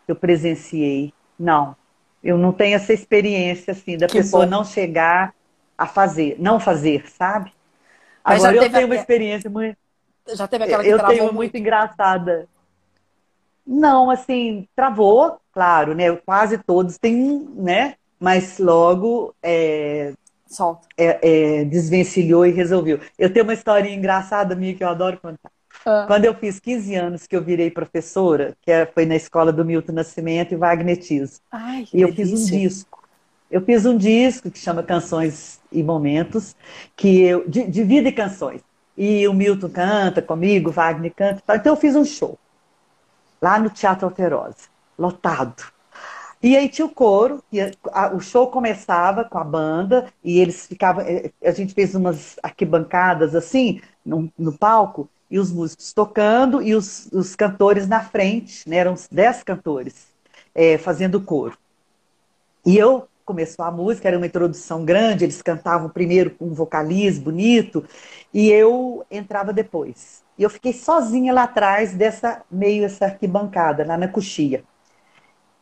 Eu presenciei. Não, eu não tenho essa experiência, assim, da que pessoa bom. não chegar a fazer, não fazer, sabe? Mas Agora eu tenho uma experiência muito. Já teve aquela que eu tenho muito, muito engraçada. Não, assim, travou, claro, né? Quase todos têm, né? Mas logo é, é, é, desvencilhou e resolveu. Eu tenho uma historinha engraçada minha que eu adoro contar. Ah. Quando eu fiz 15 anos que eu virei professora, que é, foi na escola do Milton Nascimento e Wagner Tiso. Ai, e eu delícia. fiz um disco. Eu fiz um disco que chama Canções e Momentos, que eu, de, de vida e canções. E o Milton canta comigo, Wagner canta. Então eu fiz um show lá no Teatro Alterosa, lotado. E aí tinha o coro, e a, a, o show começava com a banda, e eles ficavam. Eh, a gente fez umas arquibancadas assim, no, no palco, e os músicos tocando, e os, os cantores na frente, né, eram dez cantores, é, fazendo coro. E eu começou a música, era uma introdução grande, eles cantavam primeiro com um vocalismo bonito, e eu entrava depois. E eu fiquei sozinha lá atrás dessa meio essa arquibancada, lá na coxia.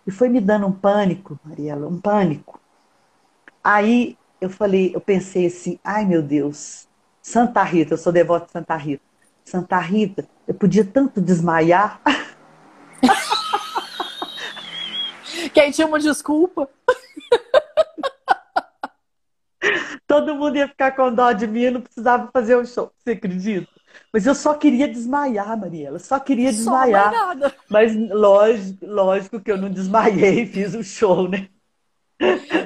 E foi me dando um pânico, Mariela, um pânico. Aí eu falei, eu pensei assim, ai meu Deus, Santa Rita, eu sou devota de Santa Rita. Santa Rita, eu podia tanto desmaiar. que aí tinha uma desculpa. Todo mundo ia ficar com dó de mim, eu não precisava fazer o um show. Você acredita? Mas eu só queria desmaiar, Mariela. Só queria desmaiar. Só Mas lógico, lógico que eu não desmaiei e fiz o um show, né?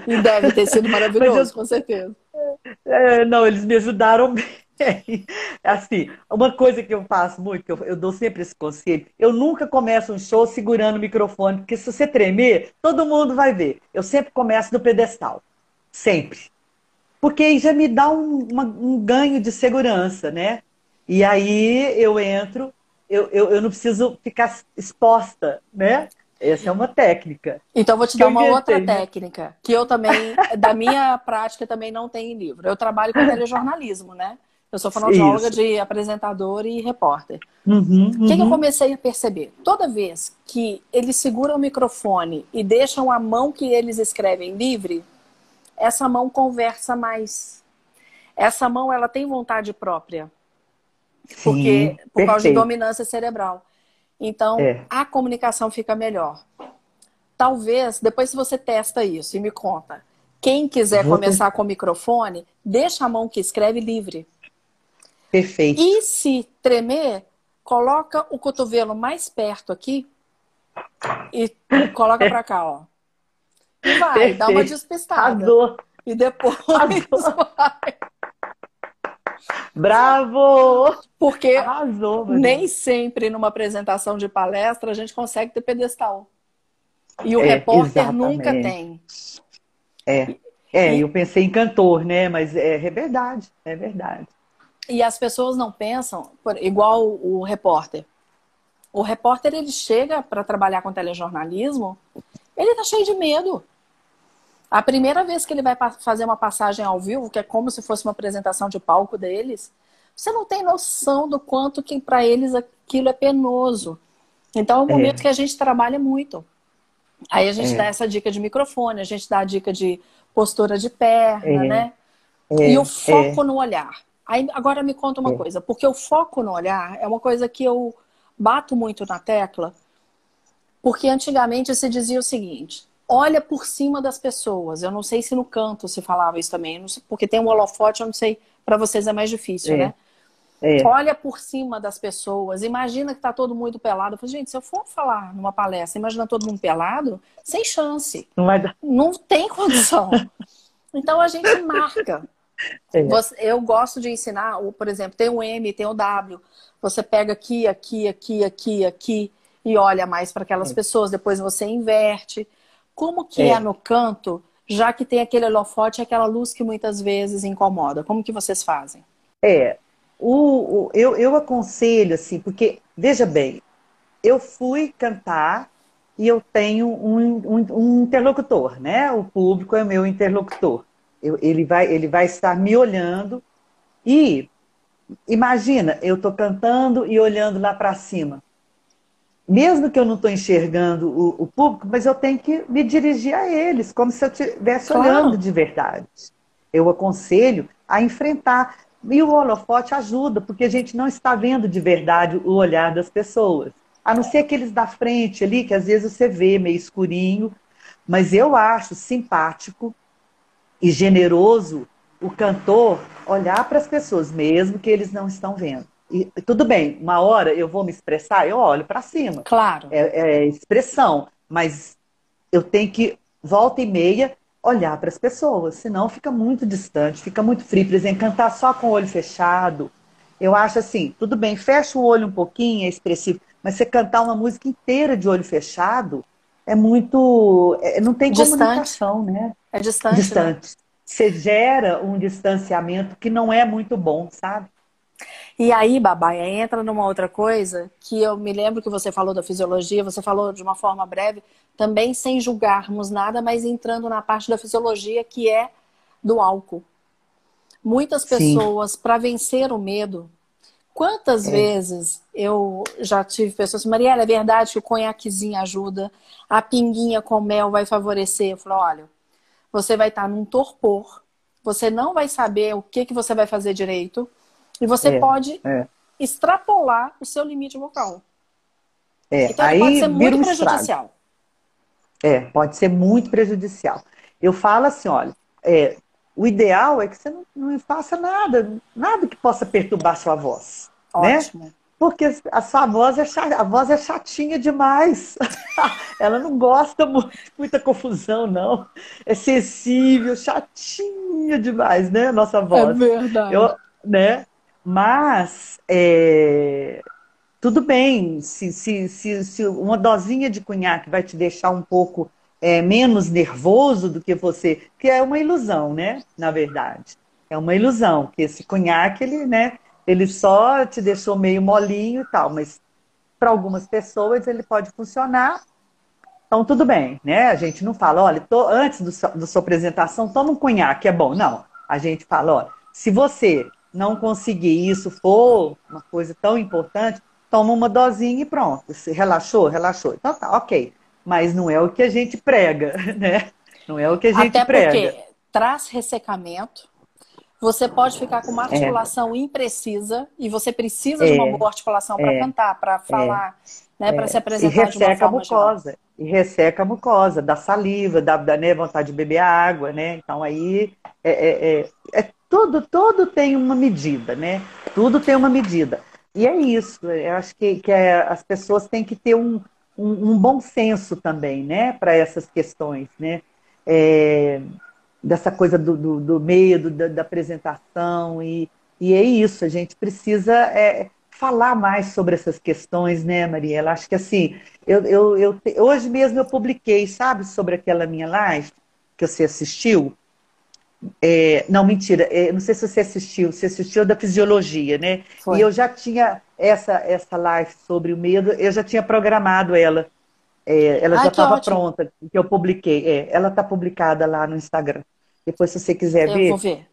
E deve ter sido maravilhoso, eu, com certeza. É, não, eles me ajudaram bem. Assim, uma coisa que eu faço muito, que eu, eu, dou sempre esse conselho, eu nunca começo um show segurando o microfone, porque se você tremer, todo mundo vai ver. Eu sempre começo no pedestal. Sempre. Porque aí já me dá um, uma, um ganho de segurança, né? E aí eu entro, eu, eu, eu não preciso ficar exposta, né? Essa é uma técnica. Então vou te dar uma outra técnica, que eu também, da minha prática, também não tem em livro. Eu trabalho com telejornalismo, né? Eu sou fonoaudióloga de apresentador e repórter. Uhum, uhum. O que, que eu comecei a perceber? Toda vez que eles seguram o microfone e deixam a mão que eles escrevem livre, essa mão conversa mais. Essa mão ela tem vontade própria. Porque Sim, por causa de dominância cerebral. Então, é. a comunicação fica melhor. Talvez, depois se você testa isso e me conta, quem quiser Vou começar ter... com o microfone, deixa a mão que escreve livre. Perfeito. E se tremer, coloca o cotovelo mais perto aqui e coloca para cá, ó. E vai, Perfeito. dá uma despistada. E depois vai. Bravo! Porque Arrasou, nem sempre numa apresentação de palestra a gente consegue ter pedestal. E o é, repórter exatamente. nunca tem. É. É, e... eu pensei em cantor, né? Mas é, é verdade, é verdade. E as pessoas não pensam, igual o repórter. O repórter ele chega para trabalhar com telejornalismo, ele tá cheio de medo. A primeira vez que ele vai fazer uma passagem ao vivo, que é como se fosse uma apresentação de palco deles, você não tem noção do quanto que para eles aquilo é penoso. Então é um é. momento que a gente trabalha muito. Aí a gente é. dá essa dica de microfone, a gente dá a dica de postura de perna, é. né? É. E o foco é. no olhar. Aí, agora me conta uma coisa, porque o foco no olhar é uma coisa que eu bato muito na tecla, porque antigamente se dizia o seguinte: olha por cima das pessoas. Eu não sei se no canto se falava isso também, sei, porque tem um holofote, eu não sei, para vocês é mais difícil, é. né? É. Olha por cima das pessoas, imagina que tá todo mundo pelado. Eu falei, gente, se eu for falar numa palestra, imagina todo mundo pelado, sem chance. Não, vai dar. não tem condição. então a gente marca. É. Você, eu gosto de ensinar, por exemplo, tem o M, tem o W. Você pega aqui, aqui, aqui, aqui, aqui e olha mais para aquelas é. pessoas. Depois você inverte. Como que é. é no canto, já que tem aquele holofote, aquela luz que muitas vezes incomoda? Como que vocês fazem? É, o, o, eu, eu aconselho assim, porque veja bem, eu fui cantar e eu tenho um, um, um interlocutor, né? O público é meu interlocutor. Eu, ele, vai, ele vai estar me olhando e imagina, eu estou cantando e olhando lá para cima. Mesmo que eu não estou enxergando o, o, público, mas eu tenho que me dirigir a eles, como se eu estivesse claro. olhando de verdade. Eu aconselho a enfrentar. E o holofote ajuda, porque a gente não está vendo de verdade o olhar das pessoas. A não ser aqueles da frente ali, que às vezes você vê meio escurinho. Mas eu acho simpático e generoso o cantor olhar para as pessoas, mesmo que eles não estão vendo. E tudo bem, uma hora eu vou me expressar, eu olho para cima. Claro. É, é, expressão, mas eu tenho que, volta e meia, olhar para as pessoas, senão fica muito distante, fica muito frio. Por exemplo, cantar só com o olho fechado. Eu acho assim, tudo bem, fecha o olho um pouquinho, é expressivo, mas você cantar uma música inteira de olho fechado é muito. É, não tem distante. comunicação, né? É distante. Distante. Né? Você gera um distanciamento que não é muito bom, sabe? E aí, Babaia, entra numa outra coisa que eu me lembro que você falou da fisiologia, você falou de uma forma breve, também sem julgarmos nada, mas entrando na parte da fisiologia que é do álcool. Muitas pessoas, para vencer o medo, Quantas é. vezes eu já tive pessoas assim, Mariela, é verdade que o conhaquezinho ajuda, a pinguinha com mel vai favorecer. Eu falo, olha, você vai estar num torpor, você não vai saber o que, que você vai fazer direito, e você é. pode é. extrapolar o seu limite vocal. É, então aí pode ser muito prejudicial. É, pode ser muito prejudicial. Eu falo assim, olha, é, o ideal é que você não, não faça nada, nada que possa perturbar sua voz. Né? Ótimo. Né? Porque a sua voz é, a voz é chatinha demais. Ela não gosta muito, muita confusão, não. É sensível, chatinha demais, né? A nossa voz. É verdade. Eu, né? Mas é, tudo bem, se, se, se, se uma dosinha de cunhaque vai te deixar um pouco é, menos nervoso do que você, que é uma ilusão, né? Na verdade. É uma ilusão, que esse cunhaque, ele, né, ele só te deixou meio molinho e tal, mas para algumas pessoas ele pode funcionar. Então, tudo bem, né? A gente não fala, olha, tô, antes da sua apresentação, toma um cunhaque, é bom. Não, a gente fala, olha, se você não conseguir isso, for uma coisa tão importante, toma uma dosinha e pronto. Se relaxou, relaxou. Então tá, ok mas não é o que a gente prega, né? Não é o que a gente Até prega. Porque traz ressecamento, você pode ficar com uma é. articulação é. imprecisa e você precisa é. de uma boa articulação para é. cantar, para falar, né, para é. se apresentar e resseca de uma forma a mucosa. Geral. E resseca a mucosa, da saliva, da, da né, vontade de beber água, né? Então aí é, é, tudo, tudo tem uma medida, né? Tudo tem uma medida. E é isso. Eu acho que, que as pessoas têm que ter um, um, um bom senso também, né, para essas questões, né? É, dessa coisa do, do, do medo, da, da, apresentação, e, e é isso, a gente precisa é, falar mais sobre essas questões, né, Mariela? Acho que assim, eu, eu, eu, hoje mesmo eu publiquei, sabe, sobre aquela minha live que você assistiu, é, não, mentira. É, não sei se você assistiu. Você assistiu da fisiologia, né? Foi. E eu já tinha essa, essa live sobre o medo, eu já tinha programado ela. É, ela já estava pronta, que eu publiquei. É, ela está publicada lá no Instagram. Depois, se você quiser eu ver. Eu vou ver.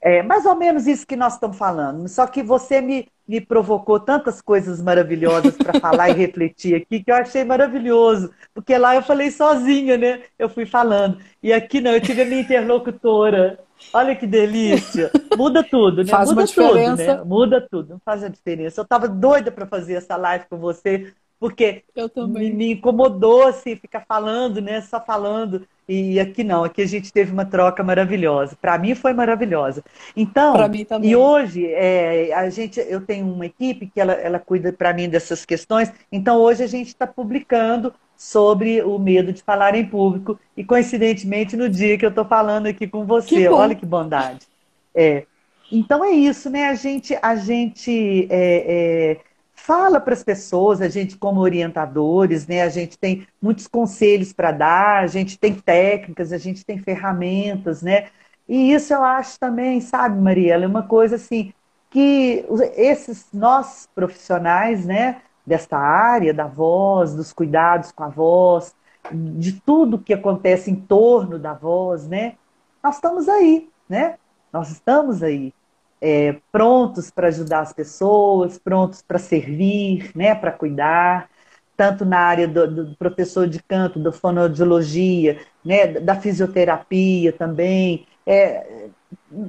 É mais ou menos isso que nós estamos falando. Só que você me, me provocou tantas coisas maravilhosas para falar e refletir aqui que eu achei maravilhoso. Porque lá eu falei sozinha, né? Eu fui falando. E aqui não, eu tive a minha interlocutora. Olha que delícia. Muda tudo, né? Faz Muda uma diferença. tudo, né? Muda tudo, não faz a diferença. Eu estava doida para fazer essa live com você, porque me, me, incomodou assim, ficar falando, né? Só falando. E aqui não, aqui a gente teve uma troca maravilhosa. Para mim foi maravilhosa. Então, e hoje é, a gente, eu tenho uma equipe que ela, ela cuida para mim dessas questões. Então hoje a gente está publicando sobre o medo de falar em público e coincidentemente no dia que eu estou falando aqui com você, que olha que bondade. É. Então é isso, né? A gente, a gente é, é, fala para as pessoas, a gente como orientadores, né? A gente tem muitos conselhos para dar, a gente tem técnicas, a gente tem ferramentas, né? E isso eu acho também, sabe, Mariela, é uma coisa assim que esses nós profissionais, né, desta área da voz, dos cuidados com a voz, de tudo que acontece em torno da voz, né? Nós estamos aí, né? Nós estamos aí, é, prontos para ajudar as pessoas, prontos para servir, né? Para cuidar, tanto na área do, do, professor de canto, da fonoaudiologia, né? Da fisioterapia também. É,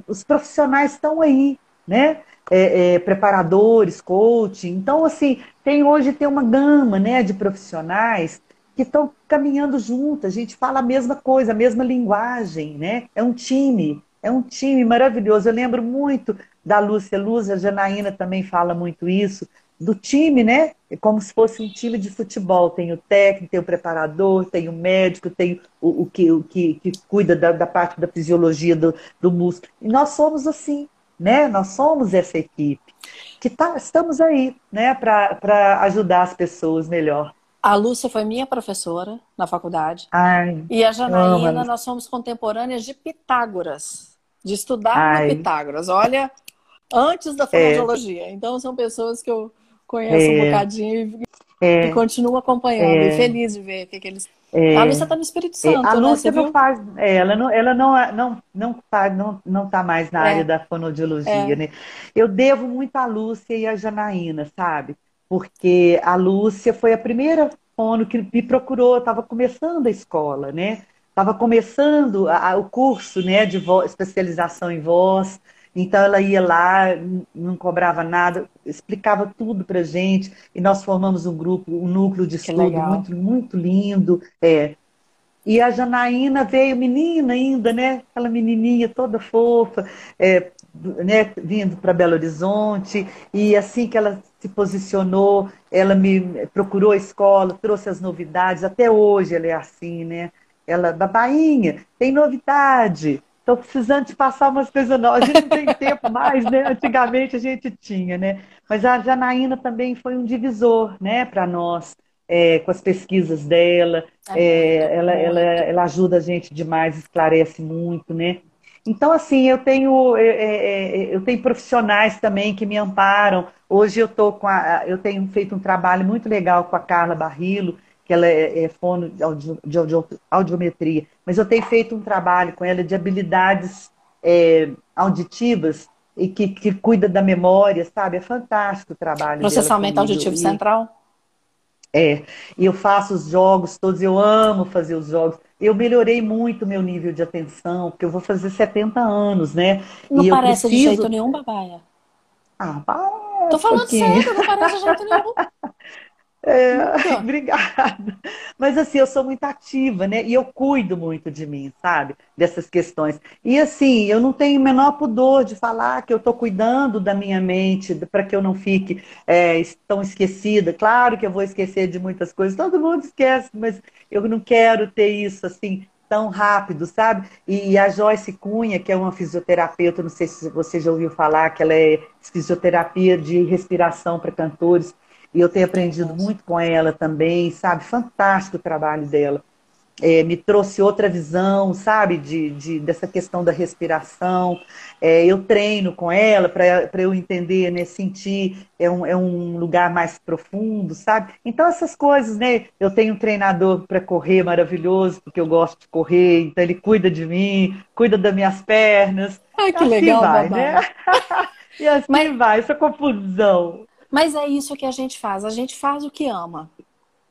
os profissionais estão aí, né? É, é, preparadores, coaching. Então, assim, tem hoje tem uma gama né, de profissionais que estão caminhando juntos, a gente fala a mesma coisa, a mesma linguagem, né? É um time, é um time maravilhoso. Eu lembro muito da Lúcia Luz, a Janaína também fala muito isso, do time, né? É como se fosse um time de futebol. Tem o técnico, tem o preparador, tem o médico, tem o, o que, o que, que cuida da, da, parte da fisiologia do, do músculo. E nós somos assim, né? Nós somos essa equipe que tá, estamos aí, né? Para ajudar as pessoas melhor. A Lúcia foi minha professora na faculdade. Ai, e a Janaína, nós somos contemporâneas de Pitágoras, de estudar Ai. no Pitágoras. Olha, antes da fonoaudiologia. É. Então, são pessoas que eu conheço é. um bocadinho e, é. e continuo acompanhando. E é. feliz de ver o que, que eles. É. A Lúcia está no Espírito é, Santo. A né? Lúcia não faz. ela não, ela não, não, não, faz, não, não está mais na área da fonoaudiologia, né? Eu devo muito à Lúcia e à Janaína, sabe? Porque a Lúcia foi a primeira fono que me procurou, estava começando a escola, né? Estava começando a, a, o curso né, de voz, especialização em voz, então ela ia lá, não cobrava nada, explicava tudo para gente, e nós formamos um grupo, um núcleo de estudo muito, muito lindo. É. E a Janaína veio, menina ainda, né? Aquela menininha toda fofa, é, né, vindo para Belo Horizonte, e assim que ela se posicionou, ela me procurou a escola, trouxe as novidades, até hoje ela é assim, né? Ela, babainha, tem novidade, estou precisando te passar umas coisas novas. A gente não tem tempo mais, né? Antigamente a gente tinha, né? Mas a Janaína também foi um divisor, né, para nós, é, com as pesquisas dela. É, é, ela, ela, ela ajuda a gente demais, esclarece muito, né? Então, assim, eu tenho, é, é, é, eu tenho profissionais também que me amparam. Hoje eu, tô com a, eu tenho feito um trabalho muito legal com a Carla Barrilo, que ela é, é fono de, audio, de audio, audiometria, mas eu tenho feito um trabalho com ela de habilidades é, auditivas e que, que cuida da memória, sabe? É fantástico o trabalho. Processamento auditivo e, central? É, e eu faço os jogos todos, eu amo fazer os jogos eu melhorei muito meu nível de atenção, porque eu vou fazer 70 anos, né? Não e parece preciso... de jeito nenhum, babaia. Ah, parece. Tô falando sério, não parece de jeito nenhum. É, obrigada. Mas assim, eu sou muito ativa, né? E eu cuido muito de mim, sabe? Dessas questões. E assim, eu não tenho o menor pudor de falar que eu estou cuidando da minha mente para que eu não fique é, tão esquecida. Claro que eu vou esquecer de muitas coisas, todo mundo esquece, mas eu não quero ter isso assim tão rápido, sabe? E, a Joyce Cunha, que é uma fisioterapeuta, não sei se você já ouviu falar, que ela é fisioterapia de respiração para cantores. E eu tenho aprendido muito com ela também, sabe? Fantástico o trabalho dela. É, me trouxe outra visão, sabe, de, de dessa questão da respiração. É, eu treino com ela para eu entender, né, sentir, é um, é um lugar mais profundo, sabe? Então, essas coisas, né? Eu tenho um treinador para correr maravilhoso, porque eu gosto de correr, então ele cuida de mim, cuida das minhas pernas. Ai, que assim legal, vai, né? e assim Mas... vai, essa confusão. Mas é isso que a gente faz. A gente faz o que ama.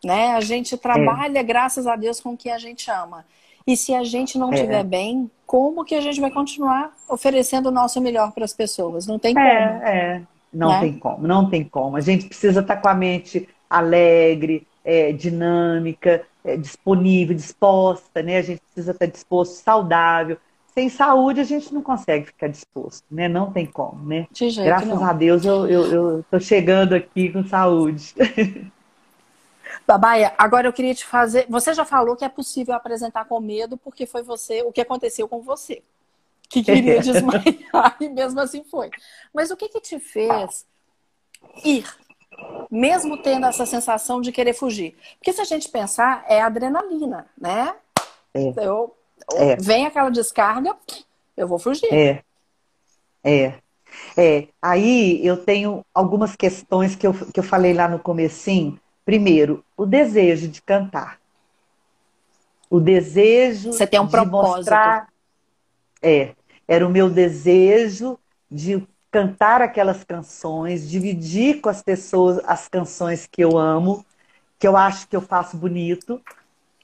Né? A gente trabalha, é. graças a Deus, com o que a gente ama. E se a gente não estiver é. bem, como que a gente vai continuar oferecendo o nosso melhor para as pessoas? Não tem é, como. É, não né? tem como, não tem como. A gente precisa estar com a mente alegre, é, dinâmica, é, disponível, disposta, né? A gente precisa estar disposto, saudável sem saúde a gente não consegue ficar disposto, né? Não tem como, né? De jeito Graças não. a Deus eu, eu, eu tô chegando aqui com saúde. Babaia, agora eu queria te fazer. Você já falou que é possível apresentar com medo porque foi você, o que aconteceu com você. que queria desmaiar e mesmo assim foi. Mas o que que te fez ir, mesmo tendo essa sensação de querer fugir? Porque se a gente pensar, é adrenalina, né? É. Eu, é. Vem aquela descarga, eu vou fugir. É. É. É. Aí eu tenho algumas questões que eu, que eu falei lá no comecinho. Primeiro, o desejo de cantar. O desejo Você tem um de propósito. mostrar. É. Era o meu desejo de cantar aquelas canções, dividir com as pessoas as canções que eu amo, que eu acho que eu faço bonito,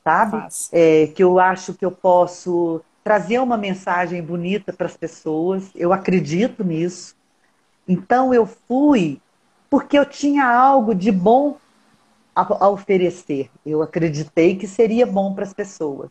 sabe? É, que eu acho que eu posso trazer uma mensagem bonita para as pessoas. Eu acredito nisso. Então eu fui porque eu tinha algo de bom a, a oferecer. Eu acreditei que seria bom para as pessoas.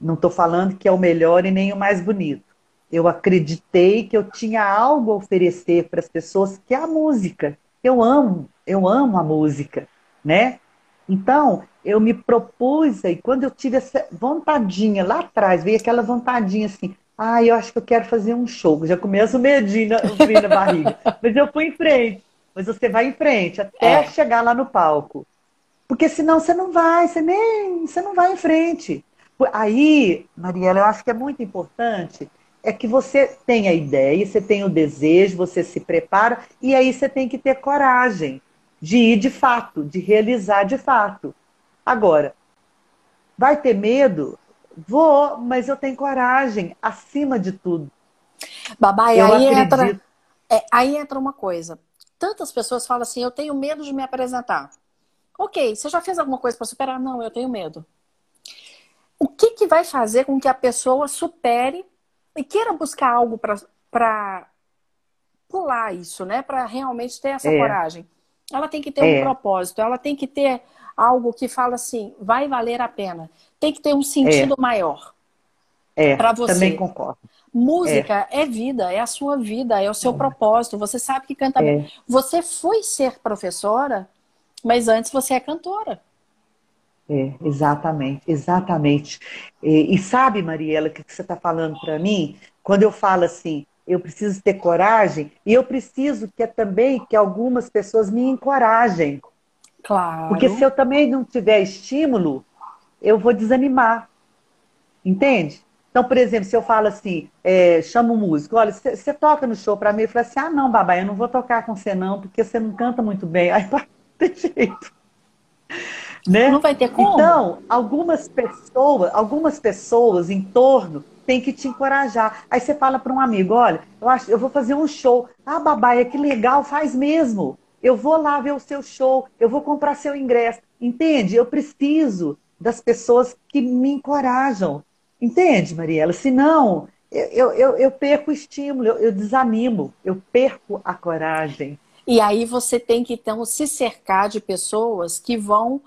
Não estou falando que é o melhor e nem o mais bonito. Eu acreditei que eu tinha algo a oferecer para as pessoas, que é a música. Eu amo, eu amo a música, né? Então, eu me propus aí, quando eu tive essa vontadinha lá atrás, veio aquela vontadinha assim, ah, eu acho que eu quero fazer um show. Já começa o medinho na, na barriga. Mas eu fui em frente. Mas você vai em frente até é. chegar lá no palco. Porque senão você não vai, você nem, você não vai em frente. Aí, Mariela, eu acho que é muito importante é que você tem a ideia, você tem o desejo, você se prepara e aí você tem que ter coragem de ir de fato, de realizar de fato. Agora, vai ter medo? Vou, mas eu tenho coragem, acima de tudo. Babai, aí entra, é, aí entra uma coisa. Tantas pessoas falam assim: eu tenho medo de me apresentar. Ok, você já fez alguma coisa para superar? Não, eu tenho medo. O que, que vai fazer com que a pessoa supere e queira buscar algo para pular isso, né? Para realmente ter essa é. coragem? Ela tem que ter é. um propósito, ela tem que ter algo que fala assim, vai valer a pena. Tem que ter um sentido é. maior. É, para você. Também concordo. Música é. é. vida, é a sua vida, é o seu é. propósito. Você sabe que canta bem. É. Você foi ser professora, mas antes você é cantora. É, exatamente, exatamente. E, e sabe, Mariela, o que você está falando para mim? Quando eu falo assim, eu preciso ter coragem, e eu preciso que também que algumas pessoas me encorajem. Claro. Porque se eu também não tiver estímulo, eu vou desanimar. Entende? Então, por exemplo, se eu falo assim, é, chamo um músico, olha, você toca no show para mim, eu falo assim, ah, não, babá, eu não vou tocar com você não, porque você não canta muito bem. Aí, não tem jeito. Né? Não vai ter como. Então, algumas pessoas, algumas pessoas em torno têm que te encorajar. Aí você fala para um amigo, olha, eu acho, eu vou fazer um show. Ah, babaia, que legal, faz mesmo eu vou lá ver o seu show, eu vou comprar seu ingresso. Entende? Eu preciso das pessoas que me encorajam. Entende, Mariela? Senão, eu, eu, eu perco o estímulo, eu, eu desanimo, eu perco a coragem. E aí você tem que, então, se cercar de pessoas que vão.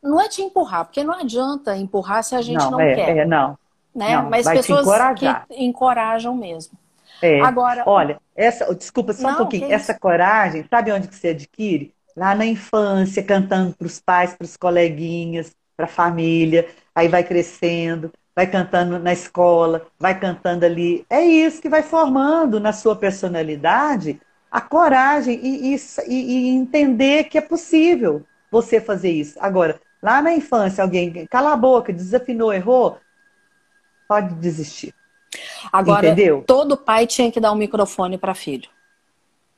Não é te empurrar, porque não adianta empurrar se a gente não, não é, quer. É, não. Né? Não, Mas pessoas que encorajam mesmo. É. Agora, olha, essa, desculpa só não, um pouquinho, essa coragem, sabe onde que você adquire? Lá na infância, cantando para os pais, para os coleguinhas, para a família, aí vai crescendo, vai cantando na escola, vai cantando ali. É isso que vai formando na sua personalidade a coragem e, e, e entender que é possível você fazer isso. Agora, lá na infância, alguém cala a boca, desafinou, errou, pode desistir. Agora, Entendeu? todo pai tinha que dar um microfone para filho.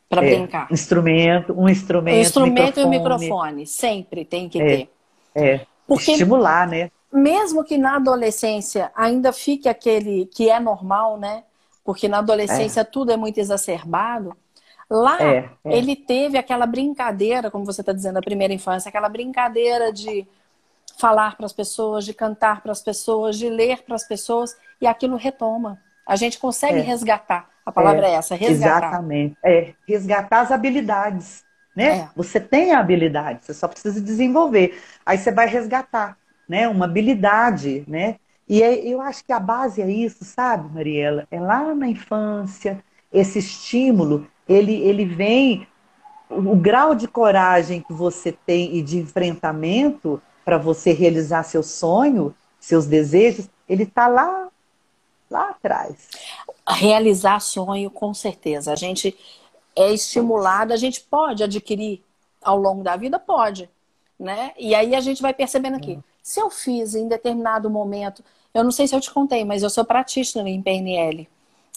Para é, brincar. Instrumento, um instrumento. Um instrumento microfone. e um microfone. Sempre tem que é, ter. É. Porque Estimular, né? Mesmo que na adolescência ainda fique aquele que é normal, né? Porque na adolescência é. tudo é muito exacerbado. Lá é, é. ele teve aquela brincadeira, como você está dizendo, a primeira infância, aquela brincadeira de falar para as pessoas, de cantar para as pessoas, de ler para as pessoas, e aquilo retoma. A gente consegue é. resgatar. A palavra é, é, essa, resgatar. Exatamente. É, resgatar as habilidades. Né? É. Você tem a habilidade, você só precisa desenvolver. Aí você vai resgatar, né? Uma habilidade, né? E é, eu acho que a base é isso, sabe, Mariela? É lá na infância, esse estímulo, ele, ele vem, o grau de coragem que você tem e de enfrentamento para você realizar seu sonho, seus desejos, ele está lá, lá atrás. Realizar sonho, com certeza. A gente é estimulado, a gente pode adquirir ao longo da vida? Pode. Né? E aí a gente vai percebendo aqui. Hum. Se eu fiz em determinado momento, eu não sei se eu te contei, mas eu sou pratista em PNL.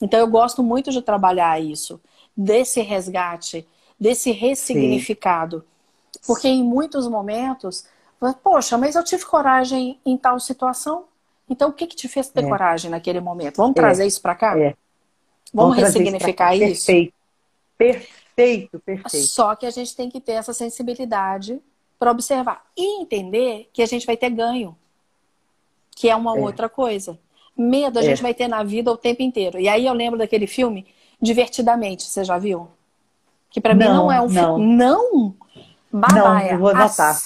Então eu gosto muito de trabalhar isso, desse resgate, desse ressignificado. Sim. Porque em muitos momentos, poxa, mas eu tive coragem em tal situação. Então o que, que te fez ter é. coragem naquele momento? Vamos é. trazer isso para cá? É. Vamos, Vamos ressignificar isso? Perfeito. Perfeito, perfeito. Só que a gente tem que ter essa sensibilidade para observar e entender que a gente vai ter ganho, que é uma é. outra coisa. Medo a é. gente vai ter na vida o tempo inteiro. E aí eu lembro daquele filme Divertidamente, você já viu? Que para mim não é um filme. Não! Babaia. Não, vou anotar.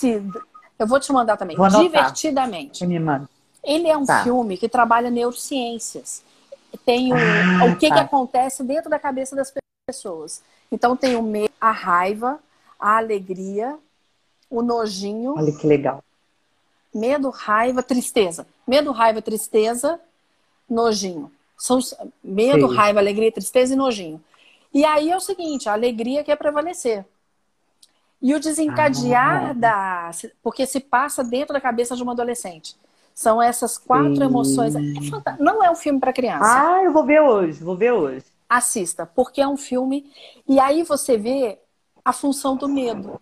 Eu vou te mandar também. Divertidamente. Me manda. Ele é um tá. filme que trabalha neurociências. Tem o, ah, o que, tá. que acontece dentro da cabeça das pessoas. Então tem o medo, a raiva, a alegria, o nojinho. Olha que legal. Medo, raiva, tristeza. Medo, raiva, tristeza, nojinho. São medo, Sim. raiva, alegria, tristeza e nojinho. E aí é o seguinte, a alegria quer prevalecer. E o desencadear ah, da. Porque se passa dentro da cabeça de uma adolescente. São essas quatro Sim. emoções. É Não é um filme para criança. Ah, eu vou ver hoje, vou ver hoje. Assista, porque é um filme. E aí você vê a função do medo.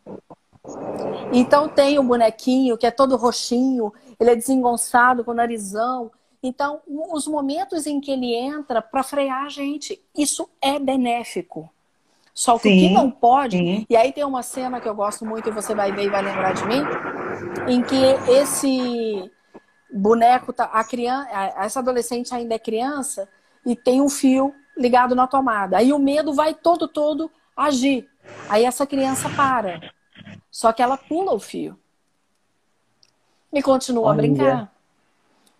Então tem o bonequinho que é todo roxinho, ele é desengonçado com o narizão. Então, os momentos em que ele entra para frear a gente, isso é benéfico. Só que sim, o que não pode, sim. e aí tem uma cena que eu gosto muito e você vai ver e vai lembrar de mim, em que esse boneco, tá, a criança, essa adolescente ainda é criança e tem um fio ligado na tomada. Aí o medo vai todo, todo agir. Aí essa criança para. Só que ela pula o fio. E continua Olha. a brincar.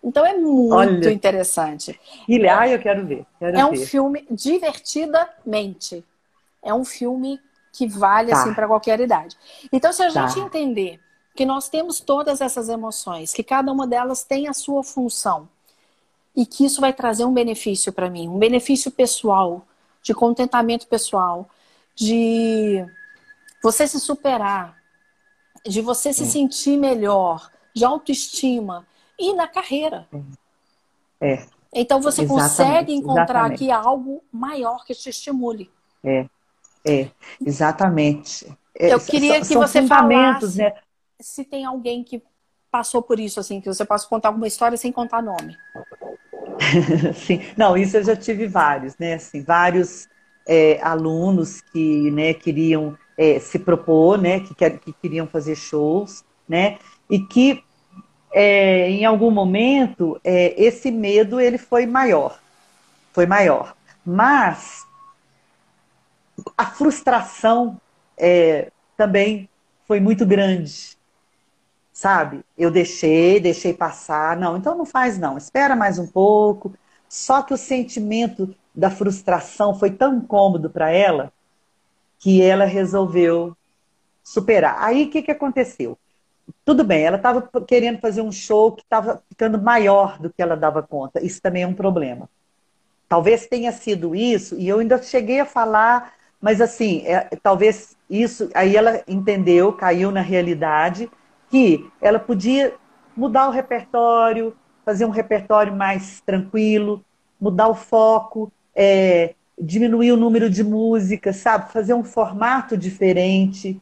Então é muito Olha. interessante. E, ah, eu quero ver. Quero é um ver. filme divertidamente. É um filme que vale tá. assim para qualquer idade. Então, se a tá. gente entender que nós temos todas essas emoções, que cada uma delas tem a sua função e que isso vai trazer um benefício para mim, um benefício pessoal, de contentamento pessoal, de você se superar, de você se sentir melhor, de autoestima e na carreira. É. Então você exatamente, consegue encontrar exatamente. aqui algo maior que te estimule. É, é, exatamente. É, Eu queria que você falasse né? se tem alguém que passou por isso, assim, que você possa contar alguma história sem contar nome. Sim, não, isso eu já tive vários, né? Assim, vários é, alunos que né, queriam é, se propor, né, que, que, queriam fazer shows, né, e que é, em algum momento é, esse medo ele foi maior, foi maior, mas a frustração é, também foi muito grande, sabe? Eu deixei, deixei passar, não, então não faz não, espera mais um pouco. Só que o sentimento da frustração foi tão incômodo para ela que ela resolveu superar. Aí o que, que aconteceu? Tudo bem, ela estava querendo fazer um show que estava ficando maior do que ela dava conta. Isso também é um problema. Talvez tenha sido isso, e eu ainda cheguei a falar, mas assim, é, talvez isso. Aí ela entendeu, caiu na realidade, que ela podia mudar o repertório, fazer um repertório mais tranquilo, mudar o foco, é, diminuir o número de músicas, sabe? Fazer um formato diferente.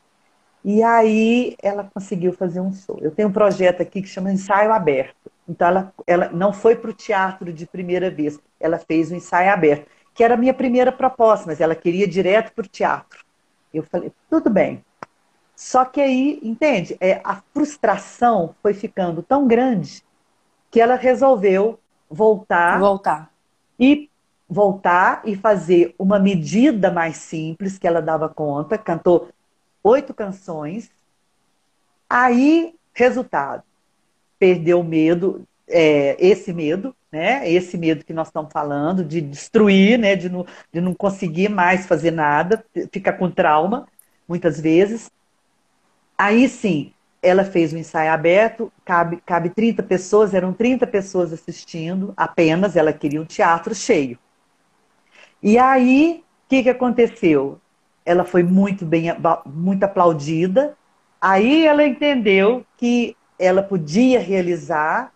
E aí ela conseguiu fazer um show. Eu tenho um projeto aqui que chama Ensaio Aberto. Então ela, ela não foi para o teatro de primeira vez, ela fez o um ensaio aberto, que era a minha primeira proposta, mas ela queria direto para o teatro. Eu falei, tudo bem. Só que aí, entende? É, a frustração foi ficando tão grande que ela resolveu voltar. Voltar. E voltar e fazer uma medida mais simples que ela dava conta, cantou oito canções. Aí, resultado, perdeu o medo, é, esse medo, né? Esse medo que nós estamos falando, de destruir, né? De não, de não conseguir mais fazer nada, fica com trauma, muitas vezes. Aí sim, ela fez um ensaio aberto, cabe, cabe 30 pessoas, eram 30 pessoas assistindo apenas, ela queria um teatro cheio. E aí, o que, que aconteceu? Ela foi muito bem, muito aplaudida. Aí ela entendeu que ela podia realizar